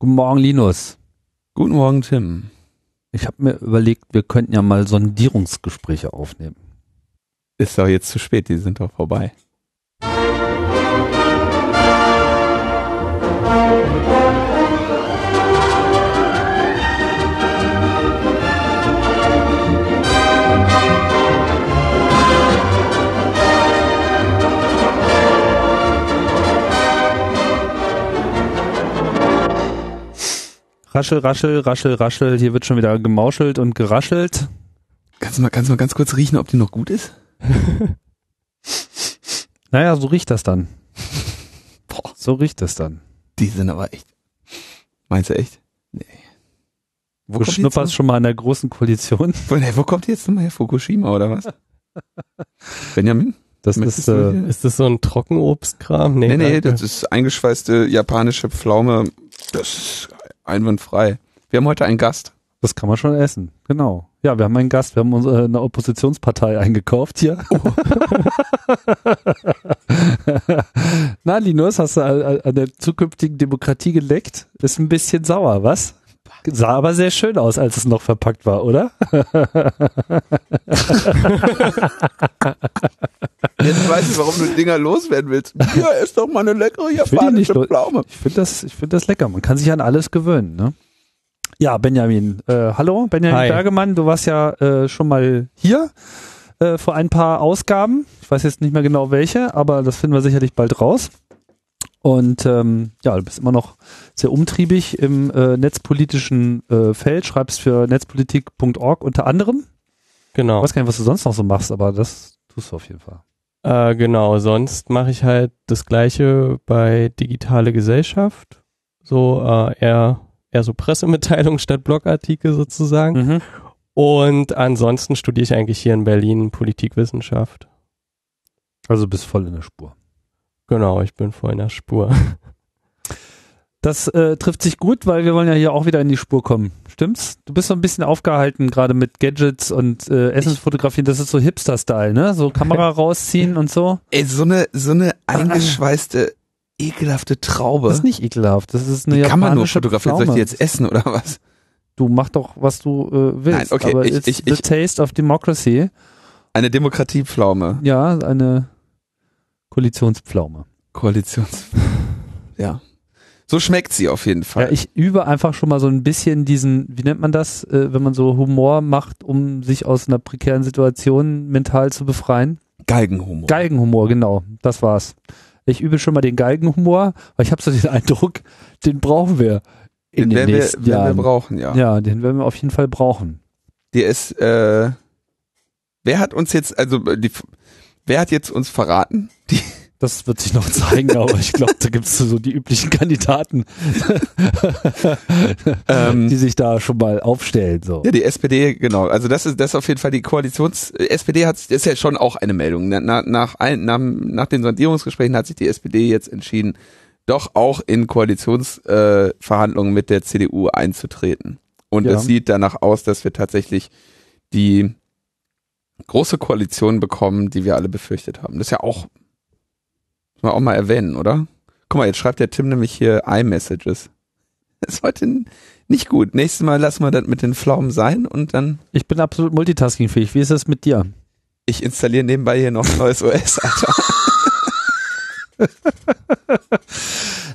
Guten Morgen, Linus. Guten Morgen, Tim. Ich habe mir überlegt, wir könnten ja mal Sondierungsgespräche aufnehmen. Ist doch jetzt zu spät, die sind doch vorbei. Raschel, raschel, raschel, raschel. Hier wird schon wieder gemauschelt und geraschelt. Kannst du mal, kannst du mal ganz kurz riechen, ob die noch gut ist? Naja, so riecht das dann. Boah, so riecht das dann. Die sind aber echt. Meinst du echt? Nee. Wo du schnupperst schon mal in der großen Koalition. Wo, nee, wo kommt die jetzt nochmal her? Fukushima oder was? Benjamin? Das ist, äh, ist das so ein Trockenobstkram? Nee, nee, nee, das ist eingeschweißte japanische Pflaume. Das ist einwandfrei. Wir haben heute einen Gast. Das kann man schon essen, genau. Ja, wir haben einen Gast, wir haben unsere, eine Oppositionspartei eingekauft hier. Oh. Na, Linus, hast du an der zukünftigen Demokratie geleckt? Ist ein bisschen sauer, was? Sah aber sehr schön aus, als es noch verpackt war, oder? Jetzt weiß ich, warum du Dinger loswerden willst. Ja, ist doch mal eine leckere japanische ich Pflaume. Ich finde das, ich finde das lecker. Man kann sich an alles gewöhnen, ne? Ja, Benjamin. Äh, hallo, Benjamin Hi. Bergemann. Du warst ja äh, schon mal hier äh, vor ein paar Ausgaben. Ich weiß jetzt nicht mehr genau welche, aber das finden wir sicherlich bald raus. Und ähm, ja, du bist immer noch sehr umtriebig im äh, netzpolitischen äh, Feld, schreibst für netzpolitik.org unter anderem. Genau. Ich weiß gar nicht, was du sonst noch so machst, aber das tust du auf jeden Fall. Äh, genau, sonst mache ich halt das gleiche bei Digitale Gesellschaft. So äh, eher, eher so Pressemitteilungen statt Blogartikel sozusagen. Mhm. Und ansonsten studiere ich eigentlich hier in Berlin Politikwissenschaft. Also bist voll in der Spur. Genau, ich bin voll in der Spur. Das äh, trifft sich gut, weil wir wollen ja hier auch wieder in die Spur kommen. Stimmt's? Du bist so ein bisschen aufgehalten, gerade mit Gadgets und äh, Essensfotografien. Das ist so Hipster-Style, ne? So Kamera rausziehen und so. Ey, so eine, so eine eingeschweißte, ekelhafte Traube. Das ist nicht ekelhaft. Das ist eine die kann man nur fotografieren. Soll ich die jetzt essen oder was? Du mach doch, was du äh, willst. Nein, okay, Aber ich- it's ich- the ich- taste of democracy. Eine Demokratiepflaume. Ja, eine Koalitionspflaume. Koalitions. ja. So schmeckt sie auf jeden Fall. Ja, ich übe einfach schon mal so ein bisschen diesen, wie nennt man das, äh, wenn man so Humor macht, um sich aus einer prekären Situation mental zu befreien? Galgenhumor. Galgenhumor, genau, das war's. Ich übe schon mal den Galgenhumor, weil ich habe so den Eindruck, den brauchen wir in den den werden wir, nächsten werden wir Jahren. brauchen, ja. ja, den werden wir auf jeden Fall brauchen. Die ist, äh, wer hat uns jetzt, also die, wer hat jetzt uns verraten? Die, Das wird sich noch zeigen, aber ich glaube, da gibt's so die üblichen Kandidaten, ähm, die sich da schon mal aufstellen. So. Ja, die SPD, genau. Also das ist das ist auf jeden Fall die Koalitions. SPD hat ist ja schon auch eine Meldung. Na- Na, nach, ein, nach, nach den Sondierungsgesprächen hat sich die SPD jetzt entschieden, doch auch in Koalitionsverhandlungen äh, mit der CDU einzutreten. Und Ja. es sieht danach aus, dass wir tatsächlich die große Koalition bekommen, die wir alle befürchtet haben. Das ist ja auch, muss man auch mal erwähnen, oder? Guck mal, jetzt schreibt der Tim nämlich hier iMessages. Das ist heute nicht gut. Nächstes Mal lassen wir das mit den Pflaumen sein und dann Ich bin absolut multitaskingfähig. Wie ist das mit dir? ich installiere nebenbei hier noch ein neues OS, Alter.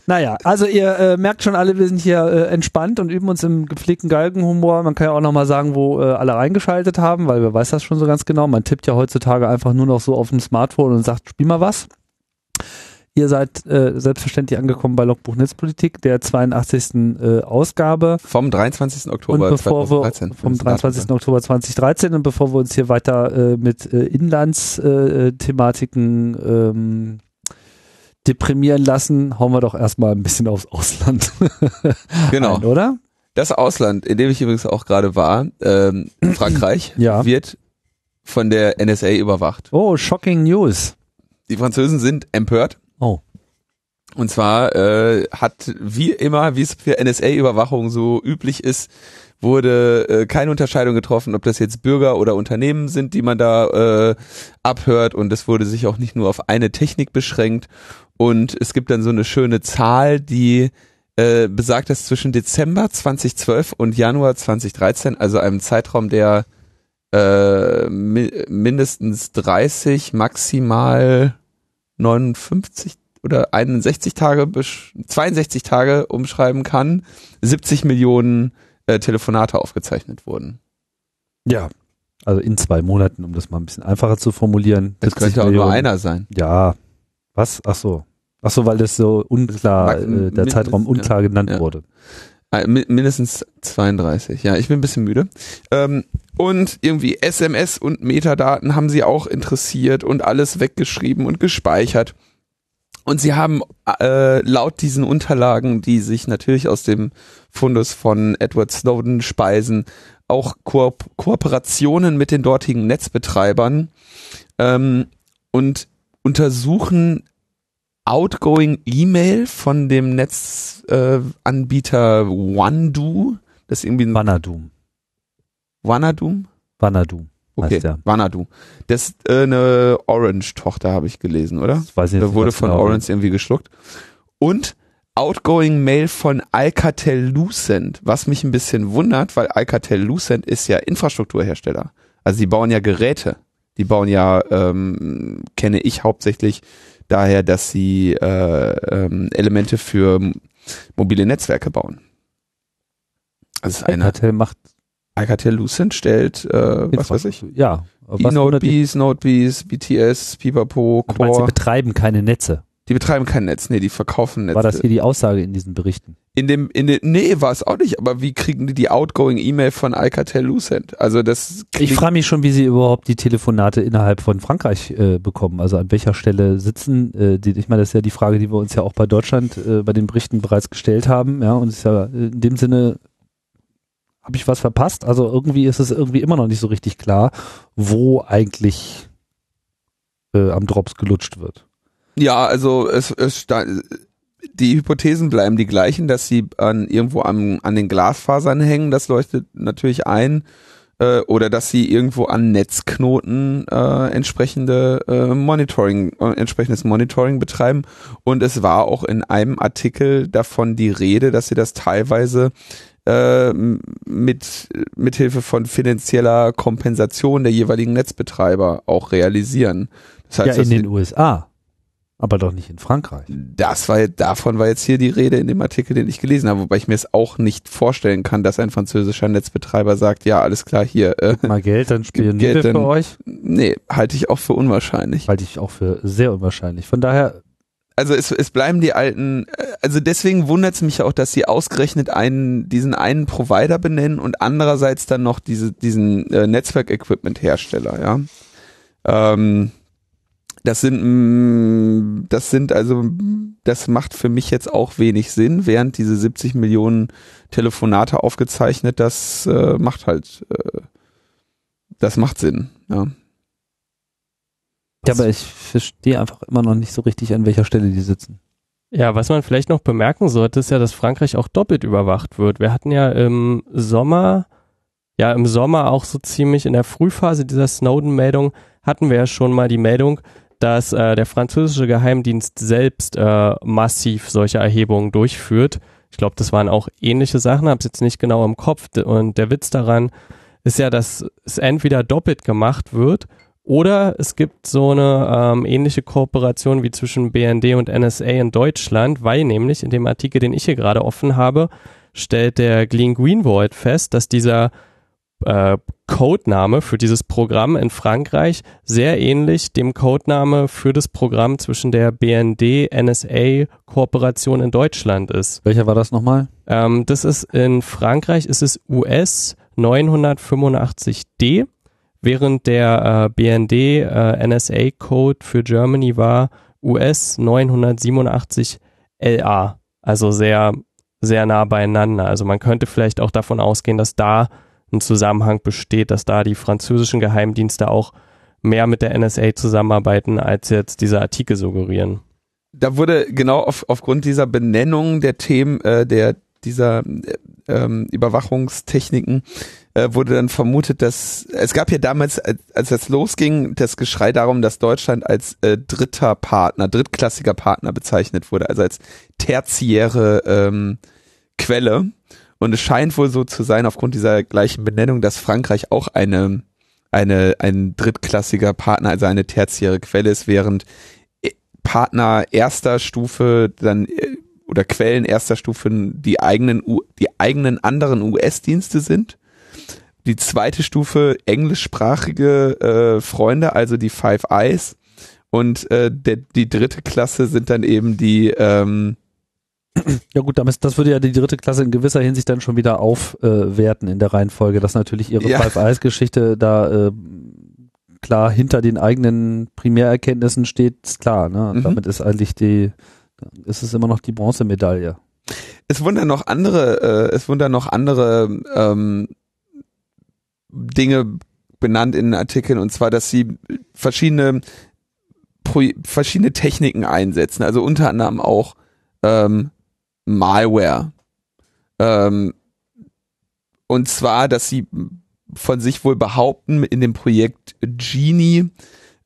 Naja, also ihr äh, merkt schon alle, wir sind hier äh, entspannt und üben uns im gepflegten Galgenhumor. Man kann ja auch nochmal sagen, wo äh, alle reingeschaltet haben, weil wer weiß das schon so ganz genau. Man tippt ja heutzutage einfach nur noch so auf dem Smartphone und sagt, spiel mal was. Ihr seid äh, selbstverständlich angekommen bei Logbuch Netzpolitik, der 82. Äh, Ausgabe. Vom 23. Oktober und bevor 2013. wir vom 23. Oktober 2013 und bevor wir uns hier weiter äh, mit äh, Inlandsthematiken ähm, deprimieren lassen, hauen wir doch erstmal ein bisschen aufs Ausland. Genau. ein, oder? Das Ausland, in dem ich übrigens auch gerade war, ähm, Frankreich, Ja. wird von der NSA überwacht. Oh, shocking news. Die Französen sind empört. Oh. Und zwar äh, hat wie immer, wie es für NSA-Überwachung so üblich ist, wurde äh, keine Unterscheidung getroffen, ob das jetzt Bürger oder Unternehmen sind, die man da äh, abhört. Und es wurde sich auch nicht nur auf eine Technik beschränkt. Und es gibt dann so eine schöne Zahl, die äh, besagt, dass zwischen Dezember 2012 und Januar 2013, also einem Zeitraum, der äh, mi mindestens 30, maximal 59 oder 61 Tage, 62 Tage umschreiben kann, 70 Millionen äh, Telefonate aufgezeichnet wurden. Ja. Also in zwei Monaten, um das mal ein bisschen einfacher zu formulieren. Das 70 könnte auch nur Millionen. einer sein. Ja. Was? Ach so. Ach so, weil das so unklar, äh, der Zeitraum ja, unklar genannt ja. wurde. Mi- mindestens 32. Ja, ich bin ein bisschen müde. Ähm, und irgendwie SMS und Metadaten haben sie auch interessiert und alles weggeschrieben und gespeichert. Und sie haben äh, laut diesen Unterlagen, die sich natürlich aus dem Fundus von Edward Snowden speisen, auch Ko Kooperationen mit den dortigen Netzbetreibern ähm, und untersuchen outgoing E-Mail von dem Netzanbieter äh, OneDo. Das ist irgendwie ein Vanadum. Wanadum? Vanadum. Okay, Heißt der. Wanadu. Das ist äh, eine Orange-Tochter, habe ich gelesen, oder? Das weiß ich Da nicht wurde von genau. Orange irgendwie geschluckt. Und Outgoing Mail von Alcatel Lucent, was mich ein bisschen wundert, weil Alcatel Lucent ist ja Infrastrukturhersteller. Also die bauen ja Geräte. Die bauen ja, ähm, kenne ich hauptsächlich daher, dass sie äh, ähm, Elemente für mobile Netzwerke bauen. Also eine Alcatel macht Alcatel Lucent stellt, äh, was weiß ich, Ja. aber was E-Node wundert dich? Bees, Node Bees, BTS, Pipapo, Du meinst, sie Core. betreiben keine Netze. Die betreiben kein Netz, nee, die verkaufen Netze. War das hier die Aussage in diesen Berichten? in dem, in dem, nee, war es auch nicht, aber wie kriegen die die outgoing E-Mail von Alcatel Lucent? Also das Ich frage mich schon, wie sie überhaupt die Telefonate innerhalb von Frankreich äh, bekommen. Also an welcher Stelle sitzen äh, die, ich meine, das ist ja die Frage, die wir uns ja auch bei Deutschland äh, bei den Berichten bereits gestellt haben. Ja, und ist ja äh, in dem Sinne, habe ich was verpasst? Also irgendwie ist es irgendwie immer noch nicht so richtig klar, wo eigentlich äh, am Drops gelutscht wird. Ja, also es, es die Hypothesen bleiben die gleichen, dass sie an irgendwo am, an den Glasfasern hängen, das leuchtet natürlich ein. Äh, oder dass sie irgendwo an Netzknoten äh, entsprechende äh, Monitoring, äh, entsprechendes Monitoring betreiben. Und es war auch in einem Artikel davon die Rede, dass sie das teilweise äh, mit mithilfe von finanzieller Kompensation der jeweiligen Netzbetreiber auch realisieren. Das heißt, ja, in den USA, aber doch nicht in Frankreich. das war davon war jetzt hier die Rede in dem Artikel, den ich gelesen habe, wobei ich mir es auch nicht vorstellen kann, dass ein französischer Netzbetreiber sagt, ja, alles klar, hier, äh, Mal Geld, dann wir Geld, dann- für euch. nee, halte ich auch für unwahrscheinlich. Halte ich auch für sehr unwahrscheinlich. Von daher Also es, es bleiben die alten, äh, also deswegen wundert es mich auch, dass sie ausgerechnet einen, diesen einen Provider benennen und andererseits dann noch diese, diesen äh, Netzwerk-Equipment-Hersteller, ja. Ähm, das sind, mm, das sind also, das macht für mich jetzt auch wenig Sinn, während diese 70 Millionen Telefonate aufgezeichnet, das äh, macht halt, äh, das macht Sinn, ja. Ja, aber ich verstehe einfach immer noch nicht so richtig, an welcher Stelle die sitzen. Ja, was man vielleicht noch bemerken sollte, ist ja, dass Frankreich auch doppelt überwacht wird. Wir hatten ja im Sommer, ja im Sommer auch so ziemlich in der Frühphase dieser Snowden-Meldung hatten wir ja schon mal die Meldung, dass äh, der französische Geheimdienst selbst äh, massiv solche Erhebungen durchführt. Ich glaube, das waren auch ähnliche Sachen, habe es jetzt nicht genau im Kopf. Und der Witz daran ist ja, dass es entweder doppelt gemacht wird oder es gibt so eine ähm, ähnliche Kooperation wie zwischen BND und NSA in Deutschland, weil nämlich in dem Artikel, den ich hier gerade offen habe, stellt der Glenn Greenwald fest, dass dieser äh, Codename für dieses Programm in Frankreich sehr ähnlich dem Codename für das Programm zwischen der BND-NSA-Kooperation in Deutschland ist. Welcher war das nochmal? Ähm, das ist in Frankreich ist es US 985D, während der äh, BND äh, für Germany war US 987 LA. Also sehr, sehr nah beieinander. Also man könnte vielleicht auch davon ausgehen, dass da ein Zusammenhang besteht, dass da die französischen Geheimdienste auch mehr mit der NSA zusammenarbeiten, als jetzt diese Artikel suggerieren. da wurde genau auf, aufgrund dieser Benennung der Themen, äh, der dieser äh, ähm, Überwachungstechniken äh, wurde dann vermutet, dass es gab ja damals, als, das losging, das Geschrei darum, dass Deutschland als äh, dritter Partner, drittklassiger Partner bezeichnet wurde, also als tertiäre ähm, Quelle. Und es scheint wohl so zu sein, aufgrund dieser gleichen Benennung, dass Frankreich auch eine, eine, ein drittklassiger Partner, also eine tertiäre Quelle ist, während äh, Partner erster Stufe dann äh, oder Quellen erster Stufe die eigenen, die eigenen anderen US-Dienste sind. Die zweite Stufe englischsprachige äh, Freunde, also die Five Eyes. Und äh, der, die dritte Klasse sind dann eben die ähm, ja gut, damit, das würde ja die dritte Klasse in gewisser Hinsicht dann schon wieder aufwerten äh, in der Reihenfolge, dass natürlich ihre ja. Five Eyes Geschichte da äh, klar hinter den eigenen Primärerkenntnissen steht, ist klar. Ne? Mhm. Damit ist eigentlich die, ist es immer noch die Bronzemedaille. Es wundern noch andere, äh, es wundern noch andere ähm, Dinge benannt in den Artikeln und zwar, dass sie verschiedene verschiedene Techniken einsetzen, also unter anderem auch ähm, Malware. Ähm, und zwar, dass sie von sich wohl behaupten, in dem Projekt Genie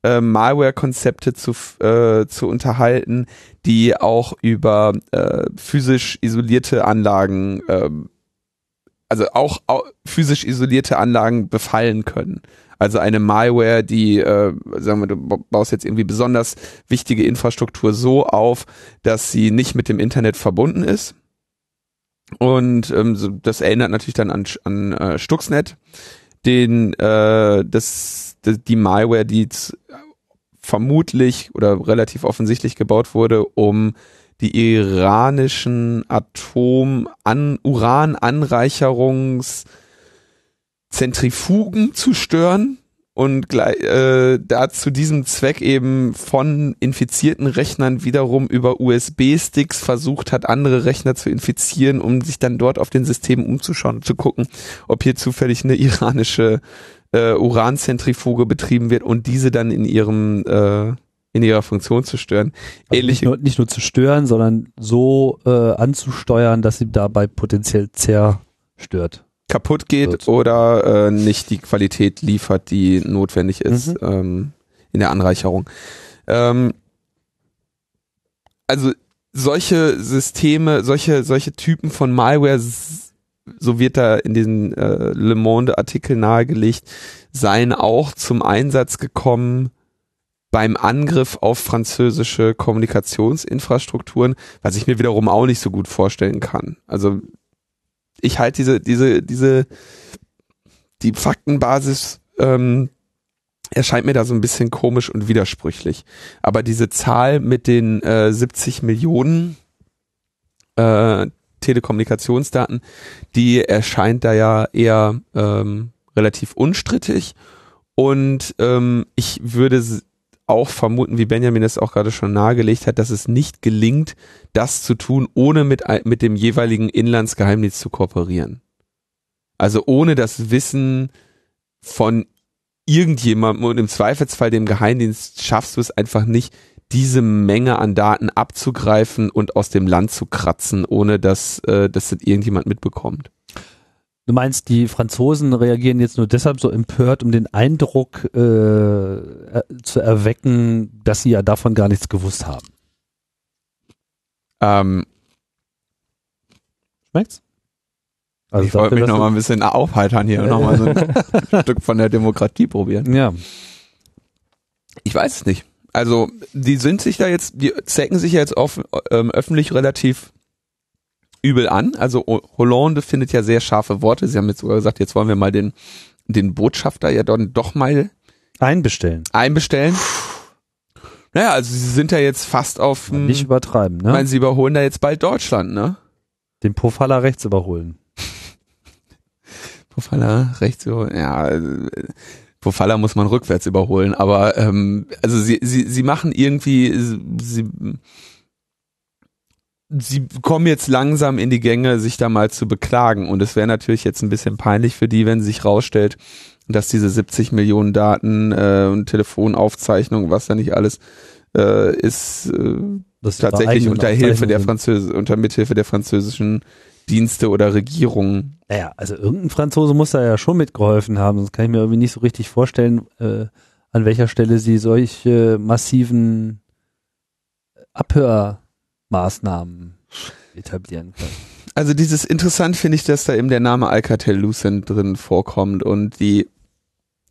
äh, Malware-Konzepte zu, äh, zu unterhalten, die auch über äh, physisch isolierte Anlagen, äh, also auch, auch physisch isolierte Anlagen befallen können. Also eine Malware, die, äh, sagen wir, du baust jetzt irgendwie besonders wichtige Infrastruktur so auf, dass sie nicht mit dem Internet verbunden ist. Und ähm, so, das erinnert natürlich dann an, an äh, Stuxnet, den äh, das, das die Malware, die vermutlich oder relativ offensichtlich gebaut wurde, um die iranischen Atom an Urananreicherungs Zentrifugen zu stören und äh, da zu diesem Zweck eben von infizierten Rechnern wiederum über USB-Sticks versucht hat, andere Rechner zu infizieren, um sich dann dort auf den Systemen umzuschauen und zu gucken, ob hier zufällig eine iranische äh, Uranzentrifuge betrieben wird und diese dann in ihrem äh, in ihrer Funktion zu stören. Also nicht, nur, nicht nur zu stören, sondern so äh, anzusteuern, dass sie dabei potenziell zerstört kaputt geht wird. oder äh, nicht die Qualität liefert, die notwendig ist mhm. ähm, in der Anreicherung. Ähm, also solche Systeme, solche solche Typen von Malware, so wird da in diesen äh, Le Monde Artikel nahegelegt, seien auch zum Einsatz gekommen beim Angriff auf französische Kommunikationsinfrastrukturen, was ich mir wiederum auch nicht so gut vorstellen kann. Also ich halte diese, diese, diese, die Faktenbasis ähm, erscheint mir da so ein bisschen komisch und widersprüchlich. Aber diese Zahl mit den äh, 70 Millionen äh, Telekommunikationsdaten, die erscheint da ja eher ähm, relativ unstrittig. Und ähm, ich würde auch vermuten, wie Benjamin es auch gerade schon nahegelegt hat, dass es nicht gelingt, das zu tun, ohne mit, mit dem jeweiligen Inlandsgeheimdienst zu kooperieren. Also ohne das Wissen von irgendjemandem und im Zweifelsfall dem Geheimdienst schaffst du es einfach nicht, diese Menge an Daten abzugreifen und aus dem Land zu kratzen, ohne dass, äh, dass das irgendjemand mitbekommt. Du meinst, die Franzosen reagieren jetzt nur deshalb so empört, um den Eindruck äh, zu erwecken, dass sie ja davon gar nichts gewusst haben? Ähm, Schmeckt's? Also ich wollte mich noch mal ein bisschen aufheitern hier und noch mal so ein Stück von der Demokratie probieren. Ja. Ich weiß es nicht. Also die sind sich da jetzt, die zecken sich ja jetzt auf, ähm, öffentlich relativ übel an. Also Hollande findet ja sehr scharfe Worte. Sie haben jetzt sogar gesagt, jetzt wollen wir mal den, den Botschafter ja dann doch mal einbestellen. Einbestellen. Naja, also sie sind ja jetzt fast auf Nicht übertreiben, ne? Ich meine, sie überholen da jetzt bald Deutschland, ne? Den Pofalla rechts überholen. Pofalla rechts überholen, ja. Pofalla muss man rückwärts überholen, aber ähm, also sie, sie, sie machen irgendwie, sie, sie kommen jetzt langsam in die Gänge, sich da mal zu beklagen. Und es wäre natürlich jetzt ein bisschen peinlich für die, wenn sich rausstellt, dass diese 70 Millionen Daten äh, und Telefonaufzeichnungen, was da nicht alles äh, ist, äh, tatsächlich unter Hilfe der Französ unter Mithilfe der französischen Dienste oder Regierungen. Naja, also irgendein Franzose muss da ja schon mitgeholfen haben, sonst kann ich mir irgendwie nicht so richtig vorstellen, äh, an welcher Stelle sie solche massiven Abhörmaßnahmen etablieren können. Also dieses interessant finde ich, dass da eben der Name Alcatel-Lucent drin vorkommt und die,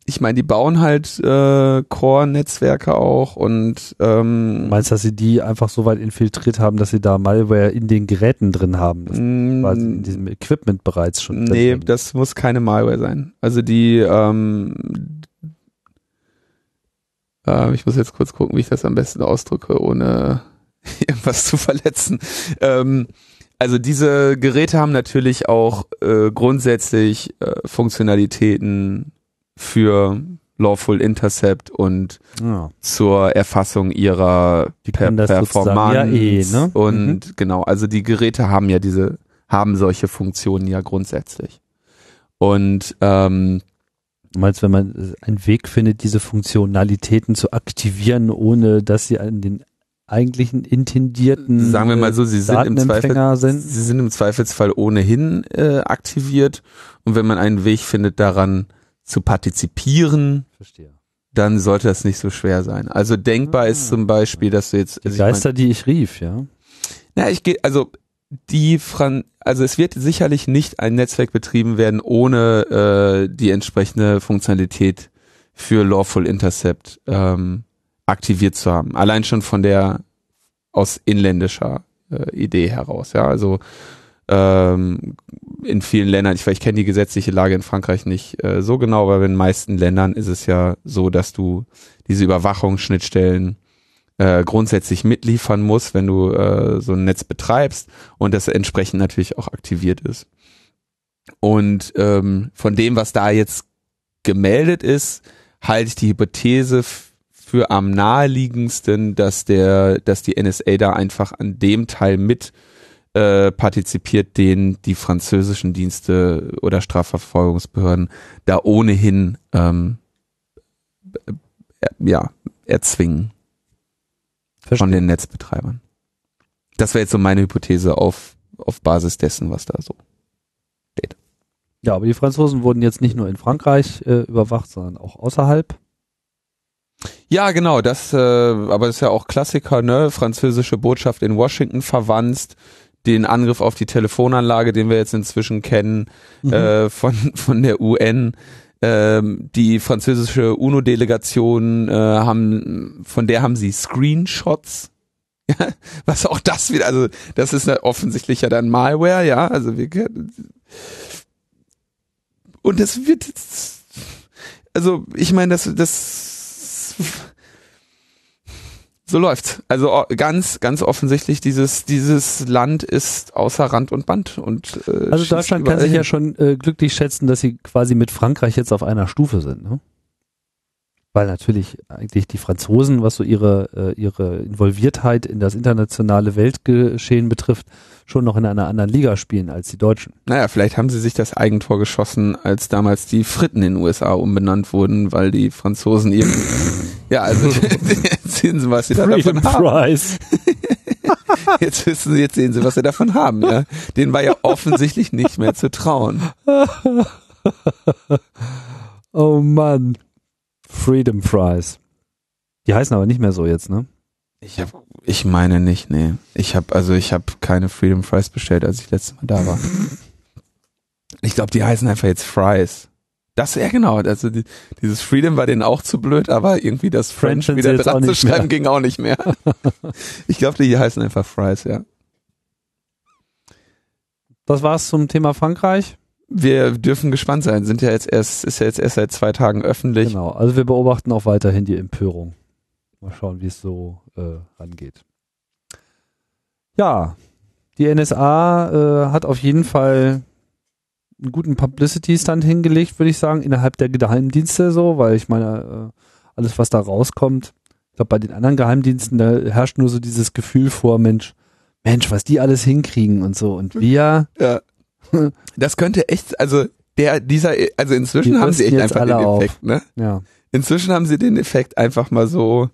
ich meine, die bauen halt äh, Core-Netzwerke auch und ähm, Meinst du, dass sie die einfach so weit infiltriert haben, dass sie da Malware in den Geräten drin haben? Das quasi in diesem Equipment bereits schon. Mm, Nee, drin. das muss keine Malware sein. Also die, ähm, äh, ich muss jetzt kurz gucken, wie ich das am besten ausdrücke, ohne irgendwas zu verletzen. Ähm, also diese Geräte haben natürlich auch äh, grundsätzlich äh, Funktionalitäten für Lawful Intercept und ja. zur Erfassung ihrer per Performance ja eh, ne? und genau, also die Geräte haben ja diese, haben solche Funktionen ja grundsätzlich. Und ähm, Du meinst, wenn man einen Weg findet, diese Funktionalitäten zu aktivieren, ohne dass sie an den eigentlichen intendierten sagen wir mal so, sie sind im Zweifel, sind? sie sind im Zweifelsfall ohnehin äh, aktiviert und wenn man einen Weg findet, daran zu partizipieren, Verstehe. dann sollte das nicht so schwer sein. Also denkbar ist Ah. zum Beispiel, dass du jetzt, Die also ich mein- Geister, die ich rief, ja. Na, ich gehe, also die Fran also es wird sicherlich nicht ein Netzwerk betrieben werden ohne äh, die entsprechende Funktionalität für Lawful Intercept ähm, aktiviert zu haben. Allein schon von der aus inländischer äh, Idee heraus. Ja, also ähm, in vielen Ländern, ich, ich kenne die gesetzliche Lage in Frankreich nicht äh, so genau, aber in den meisten Ländern ist es ja so, dass du diese Überwachungsschnittstellen äh, grundsätzlich mitliefern musst, wenn du äh, so ein Netz betreibst und das entsprechend natürlich auch aktiviert ist. Und ähm, von dem, was da jetzt gemeldet ist, halte ich die Hypothese für am naheliegendsten, dass der, dass die NSA da einfach an dem Teil mit äh, partizipiert, den die französischen Dienste oder Strafverfolgungsbehörden da ohnehin ähm, äh, ja erzwingen von den Netzbetreibern. Das wäre jetzt so meine Hypothese auf, auf Basis dessen, was da so. Ja, aber die Franzosen wurden jetzt nicht nur in Frankreich äh, überwacht, sondern auch außerhalb. Ja, genau, das, äh, aber das ist ja auch Klassiker, ne? Französische Botschaft in Washington verwandt, den Angriff auf die Telefonanlage, den wir jetzt inzwischen kennen, Mhm. äh, von, von der UN. Ähm, die französische UNO-Delegation äh, haben, von der haben sie Screenshots. Ja, was auch das wieder, also das ist offensichtlich ja dann Malware, ja, also wir und es wird also ich meine, das, das so läuft's. Also ganz, ganz offensichtlich, dieses, dieses Land ist außer Rand und Band und äh, Also Deutschland kann sich ja schon äh, glücklich schätzen, dass sie quasi mit Frankreich jetzt auf einer Stufe sind, ne? Weil natürlich eigentlich die Franzosen, was so ihre, äh, ihre Involviertheit in das internationale Weltgeschehen betrifft, schon noch in einer anderen Liga spielen als die Deutschen. Naja, vielleicht haben sie sich das Eigentor geschossen, als damals die Fritten in den USA umbenannt wurden, weil die Franzosen irgendwie. Ja, also jetzt sehen sie, was sie da davon haben. Jetzt wissen sie, jetzt sehen sie, was sie davon haben. Ja. Denen war ja offensichtlich nicht mehr zu trauen. Oh Mann. Freedom Fries. Die heißen aber nicht mehr so jetzt, ne? Ich hab, ich meine nicht, nee. Ich habe also ich habe keine Freedom Fries bestellt, als ich letztes Mal da war. Ich glaube, die heißen einfach jetzt Fries. Das ja genau, also die, dieses Freedom war denen auch zu blöd, aber irgendwie das French wieder dran zu nicht mehr. schreiben ging auch nicht mehr. ich glaube, die heißen einfach Fries, ja. Das war's zum Thema Frankreich. Wir dürfen gespannt sein, sind ja jetzt erst ist ja jetzt erst seit zwei Tagen öffentlich. Genau. Also wir beobachten auch weiterhin die Empörung. Mal schauen, wie es so äh, angeht. Ja, die NSA äh, hat auf jeden Fall einen guten Publicity-Stand hingelegt, würde ich sagen, innerhalb der Geheimdienste so, weil ich meine, äh, alles, was da rauskommt, ich glaube, bei den anderen Geheimdiensten, da herrscht nur so dieses Gefühl vor, Mensch, Mensch, was die alles hinkriegen und so. Und wir, Ja. Das könnte echt, also der dieser also inzwischen Die haben sie echt einfach den alle auf. Effekt, ne? ja, Inzwischen haben sie den Effekt einfach mal so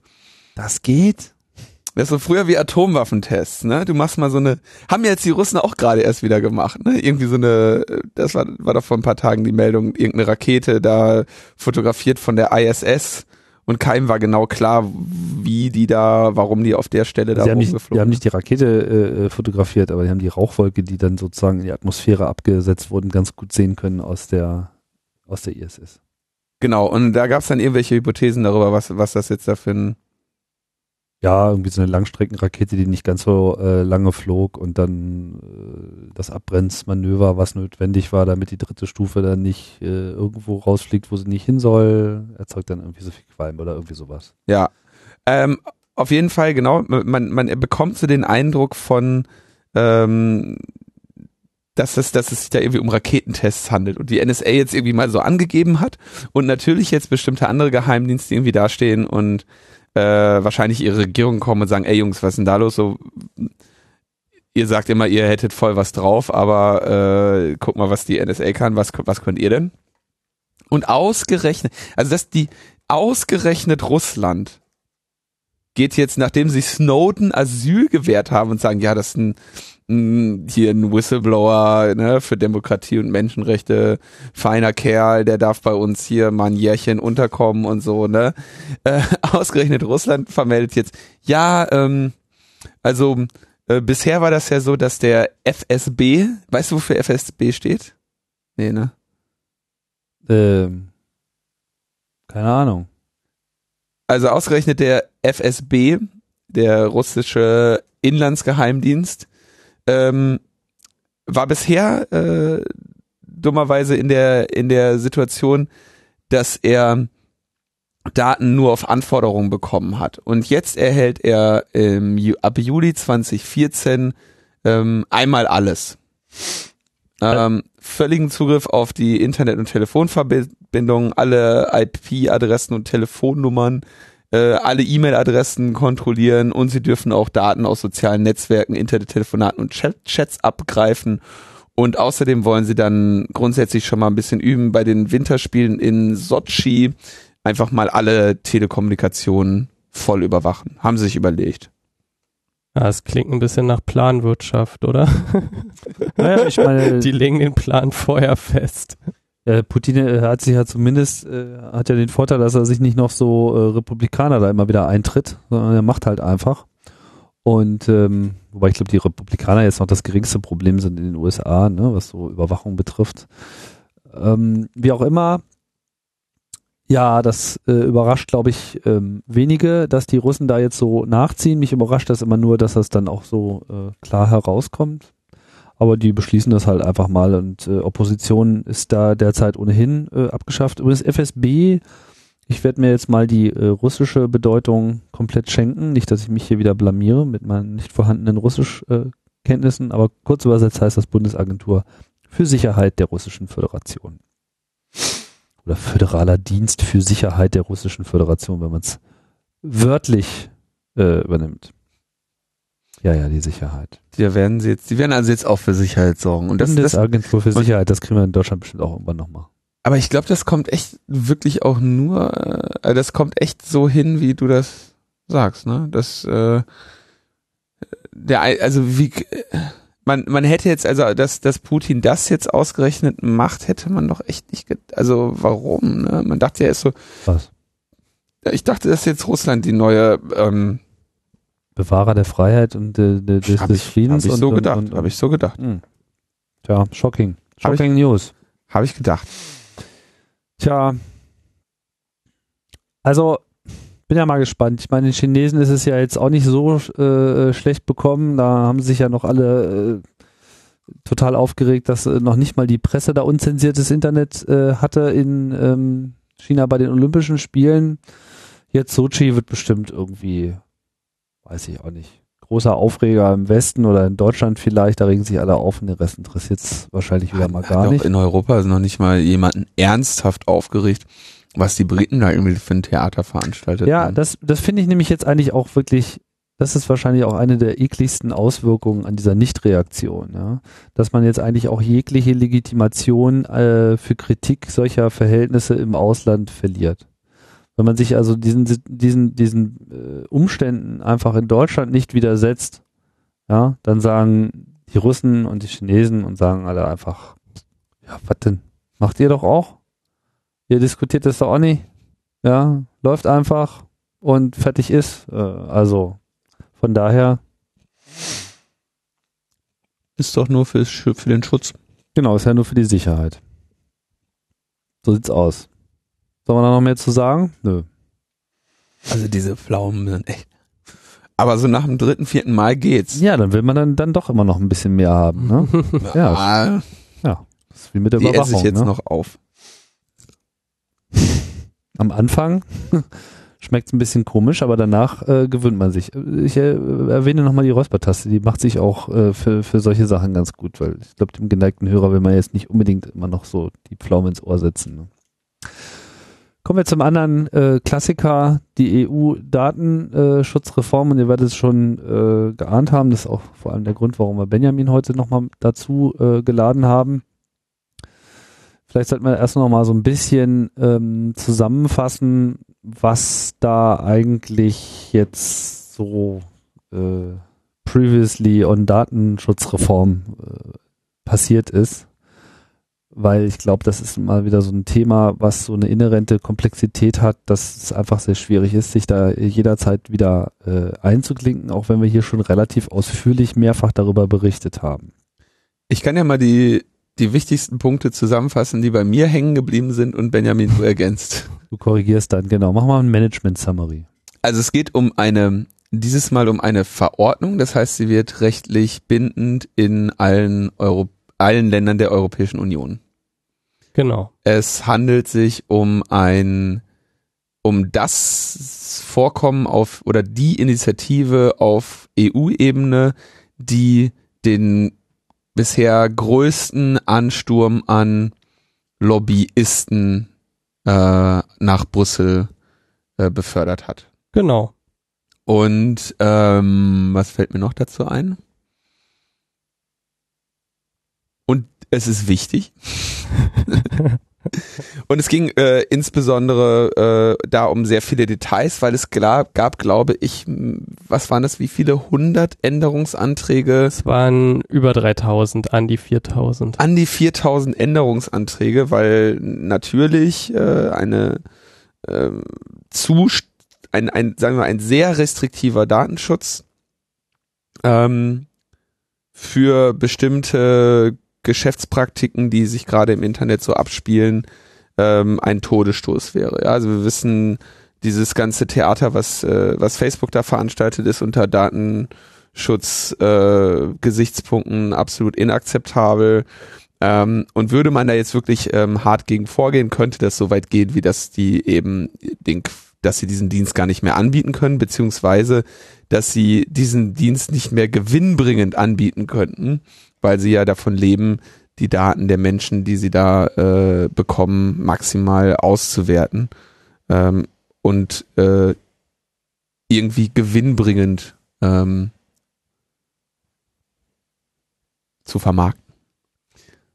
das geht. Das ist so früher wie Atomwaffentests, ne? Du machst mal so eine, haben jetzt die Russen auch gerade erst wieder gemacht, ne? Irgendwie so eine, das war, war doch vor ein paar Tagen die Meldung, irgendeine Rakete da fotografiert von der ISS und keinem war genau klar, wie die da, warum die auf der Stelle da sie rumgeflogen die haben nicht die Rakete äh, fotografiert, aber die haben die Rauchwolke, die dann sozusagen in die Atmosphäre abgesetzt wurden, ganz gut sehen können aus der aus der ISS. Genau, und da gab es dann irgendwelche Hypothesen darüber, was, was das jetzt da für ein Ja, irgendwie so eine Langstreckenrakete, die nicht ganz so äh, lange flog und dann äh, das Abbremsmanöver, was notwendig war, damit die dritte Stufe dann nicht äh, irgendwo rausfliegt, wo sie nicht hin soll, erzeugt dann irgendwie so viel Qualm oder irgendwie sowas. Ja, ähm, auf jeden Fall, genau. Man, man bekommt so den Eindruck von, ähm, dass es, dass es sich da irgendwie um Raketentests handelt und die NSA jetzt irgendwie mal so angegeben hat und natürlich jetzt bestimmte andere Geheimdienste irgendwie dastehen und äh, wahrscheinlich ihre Regierung kommen und sagen, ey Jungs, was ist denn da los? So, ihr sagt immer, ihr hättet voll was drauf, aber äh, guck mal, was die NSA kann, was, was könnt ihr denn? Und ausgerechnet, also dass die ausgerechnet Russland geht jetzt, nachdem sie Snowden Asyl gewährt haben und sagen, ja, das ist ein, hier ein Whistleblower ne, für Demokratie und Menschenrechte, feiner Kerl, der darf bei uns hier mal ein Jährchen unterkommen und so, ne? Äh, ausgerechnet Russland vermeldet jetzt, ja, ähm, also äh, bisher war das ja so, dass der FSB, weißt du, wofür FSB steht? Nee, ne? Ähm, keine Ahnung. Also ausgerechnet der FSB, der russische Inlandsgeheimdienst, ähm, war bisher äh, dummerweise in der in der Situation, dass er Daten nur auf Anforderungen bekommen hat. Und jetzt erhält er im, Ju- ab Juli 2014 ähm, einmal alles. Ähm, völligen Zugriff auf die Internet- und Telefonverbindungen, alle IP-Adressen und Telefonnummern, äh, alle E-Mail-Adressen kontrollieren und sie dürfen auch Daten aus sozialen Netzwerken, Internettelefonaten und Chat Chats abgreifen. Und außerdem wollen sie dann grundsätzlich schon mal ein bisschen üben bei den Winterspielen in Sochi, einfach mal alle Telekommunikationen voll überwachen. Haben sie sich überlegt. Ja, es klingt ein bisschen nach Planwirtschaft, oder? Naja, ich meine, Die legen den Plan vorher fest. Äh, Putin äh, hat sich ja zumindest, äh, hat ja den Vorteil, dass er sich nicht noch so äh, Republikaner da immer wieder eintritt, sondern er macht halt einfach. Und ähm, wobei ich glaube, die Republikaner jetzt noch das geringste Problem sind in den USA, ne, was so Überwachung betrifft. Ähm, wie auch immer, ja, das äh, überrascht, glaube ich, ähm, wenige, dass die Russen da jetzt so nachziehen. Mich überrascht das immer nur, dass das dann auch so äh, klar herauskommt. Aber die beschließen das halt einfach mal und äh, Opposition ist da derzeit ohnehin äh, abgeschafft. Übrigens FSB, ich werde mir jetzt mal die äh, russische Bedeutung komplett schenken. Nicht, dass ich mich hier wieder blamiere mit meinen nicht vorhandenen Russischkenntnissen, äh, aber kurz übersetzt heißt das Bundesagentur für Sicherheit der Russischen Föderation. Oder Föderaler Dienst für Sicherheit der Russischen Föderation, wenn man es wörtlich äh, übernimmt. Ja, ja, die Sicherheit. Die werden sie jetzt, die werden also jetzt auch für Sicherheit sorgen. Und das, das, Bundesagentur für und- Sicherheit, das kriegen wir in Deutschland bestimmt auch irgendwann nochmal. aber ich glaube, das kommt echt wirklich auch nur, äh, das kommt echt so hin, wie du das sagst, ne? Das, äh, der, also wie, man, man hätte jetzt, also, dass, dass Putin das jetzt ausgerechnet macht, hätte man doch echt nicht, also warum, ne? Man dachte ja, ist so, Was? ich dachte, dass jetzt Russland die neue, ähm, Bewahrer der Freiheit und äh, de, des, hab des ich, Friedens. hab ich so und, gedacht, und, habe ich so gedacht, Hm. Tja, shocking. Hab ich- Shocking News. habe ich gedacht. Tja. Also, bin ja mal gespannt. Ich meine, den Chinesen ist es ja jetzt auch nicht so äh, schlecht bekommen. Da haben sich ja noch alle äh, total aufgeregt, dass äh, noch nicht mal die Presse da unzensiertes Internet äh, hatte in ähm, China bei den Olympischen Spielen. Jetzt Sochi wird bestimmt irgendwie, weiß ich auch nicht, großer Aufreger im Westen oder in Deutschland vielleicht. Da regen sich alle auf und den Rest interessiert es wahrscheinlich wieder mal gar nicht. In Europa ist noch nicht mal jemanden ernsthaft aufgeregt, was die Briten da irgendwie für ein Theater veranstaltet Ja, haben. das, das finde ich nämlich jetzt eigentlich auch wirklich, das ist wahrscheinlich auch eine der ekligsten Auswirkungen an dieser Nichtreaktion, ja. Dass man jetzt eigentlich auch jegliche Legitimation äh, für Kritik solcher Verhältnisse im Ausland verliert. Wenn man sich also diesen, diesen, diesen äh, Umständen einfach in Deutschland nicht widersetzt, ja, dann sagen die Russen und die Chinesen und sagen alle einfach, ja, was denn? Macht ihr doch auch? Ihr diskutiert das doch auch nicht. Ja, läuft einfach und fertig ist. Äh, also von daher. Ist doch nur für, für den Schutz. Genau, ist ja nur für die Sicherheit. So sieht's aus. Sollen wir da noch mehr zu sagen? Nö. Also diese Pflaumen sind echt. Aber so nach dem dritten, vierten Mal geht's. Ja, dann will man dann, dann doch immer noch ein bisschen mehr haben. Ne? ja. Ja. Das ist wie mit der die esse Überwachung. ich jetzt ne? noch auf. Am Anfang schmeckt es ein bisschen komisch, aber danach äh, gewöhnt man sich. Ich äh, erwähne nochmal die Räuspertaste, die macht sich auch äh, für, für solche Sachen ganz gut, weil ich glaube, dem geneigten Hörer will man jetzt nicht unbedingt immer noch so die Pflaume ins Ohr setzen. Ne? Kommen wir zum anderen äh, Klassiker, die EU-Datenschutzreform und ihr werdet es schon äh, geahnt haben, das ist auch vor allem der Grund, warum wir Benjamin heute nochmal dazu äh, geladen haben. Vielleicht sollten wir erst noch mal so ein bisschen ähm, zusammenfassen, was da eigentlich jetzt so äh, previously on Datenschutzreform äh, passiert ist. Weil ich glaube, das ist mal wieder so ein Thema, was so eine inhärente Komplexität hat, dass es einfach sehr schwierig ist, sich da jederzeit wieder äh, einzuklinken, auch wenn wir hier schon relativ ausführlich mehrfach darüber berichtet haben. Ich kann ja mal die, die wichtigsten Punkte zusammenfassen, die bei mir hängen geblieben sind und Benjamin du ergänzt. Du korrigierst dann, genau. Mach mal ein Management-Summary. Also es geht um eine, dieses Mal um eine Verordnung, das heißt, sie wird rechtlich bindend in allen Euro, allen Ländern der Europäischen Union. Genau. Es handelt sich um ein, um das Vorkommen auf oder die Initiative auf EU-Ebene, die den bisher größten Ansturm an Lobbyisten äh, nach Brüssel äh, befördert hat. Genau. Und ähm, was fällt mir noch dazu ein? Und es ist wichtig. Und es ging äh, insbesondere äh, da um sehr viele Details, weil es gla- gab, glaube ich, was waren das, wie viele hundert Änderungsanträge? Es waren über 3000, an die 4000. An die 4000 Änderungsanträge, weil natürlich äh, eine ähm, zu ein, ein sagen wir ein sehr restriktiver Datenschutz ähm, für bestimmte Geschäftspraktiken, die sich gerade im Internet so abspielen, ähm, ein Todesstoß wäre. Ja, also wir wissen, dieses ganze Theater, was, äh, was Facebook da veranstaltet, ist unter Datenschutz äh, absolut inakzeptabel. Ähm, und würde man da jetzt wirklich ähm, hart gegen vorgehen, könnte das so weit gehen, wie dass die eben den, dass sie diesen Dienst gar nicht mehr anbieten können, beziehungsweise dass sie diesen Dienst nicht mehr gewinnbringend anbieten könnten, weil sie ja davon leben, die Daten der Menschen, die sie da äh, bekommen, maximal auszuwerten ähm, und äh, irgendwie gewinnbringend ähm, zu vermarkten.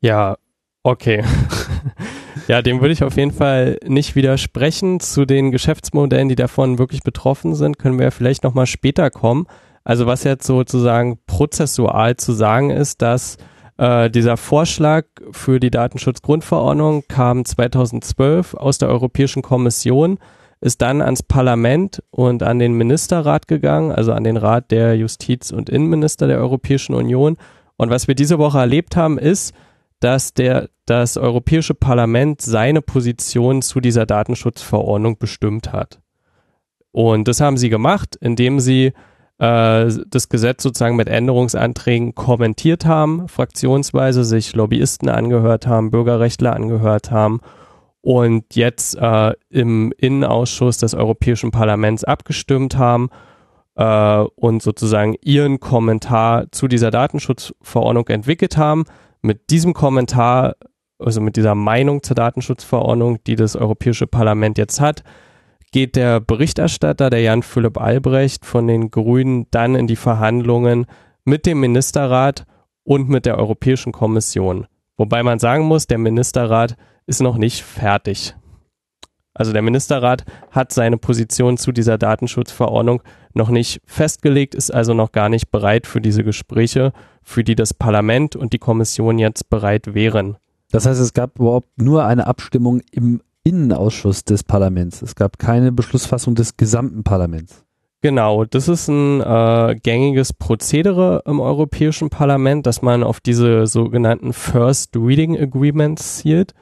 Ja, okay. ja, dem würde ich auf jeden Fall nicht widersprechen. Zu den Geschäftsmodellen, die davon wirklich betroffen sind, können wir ja vielleicht nochmal später kommen. Also was jetzt sozusagen prozessual zu sagen ist, dass äh, dieser Vorschlag für die Datenschutzgrundverordnung kam 2012 aus der Europäischen Kommission, ist dann ans Parlament und an den Ministerrat gegangen, also an den Rat der Justiz- und Innenminister der Europäischen Union. Und was wir diese Woche erlebt haben, ist, dass der, das Europäische Parlament seine Position zu dieser Datenschutzverordnung bestimmt hat. Und das haben sie gemacht, indem sie das Gesetz sozusagen mit Änderungsanträgen kommentiert haben, fraktionsweise sich Lobbyisten angehört haben, Bürgerrechtler angehört haben und jetzt äh, im Innenausschuss des Europäischen Parlaments abgestimmt haben äh, und sozusagen ihren Kommentar zu dieser Datenschutzverordnung entwickelt haben. Mit diesem Kommentar, also mit dieser Meinung zur Datenschutzverordnung, die das Europäische Parlament jetzt hat, geht der Berichterstatter, der Jan Philipp Albrecht von den Grünen, dann in die Verhandlungen mit dem Ministerrat und mit der Europäischen Kommission. Wobei man sagen muss, der Ministerrat ist noch nicht fertig. Also der Ministerrat hat seine Position zu dieser Datenschutzverordnung noch nicht festgelegt, ist also noch gar nicht bereit für diese Gespräche, für die das Parlament und die Kommission jetzt bereit wären. Das heißt, es gab überhaupt nur eine Abstimmung im Innenausschuss des Parlaments. Es gab keine Beschlussfassung des gesamten Parlaments. Genau, das ist ein äh, gängiges Prozedere im Europäischen Parlament, dass man auf diese sogenannten First Reading Agreements zielt.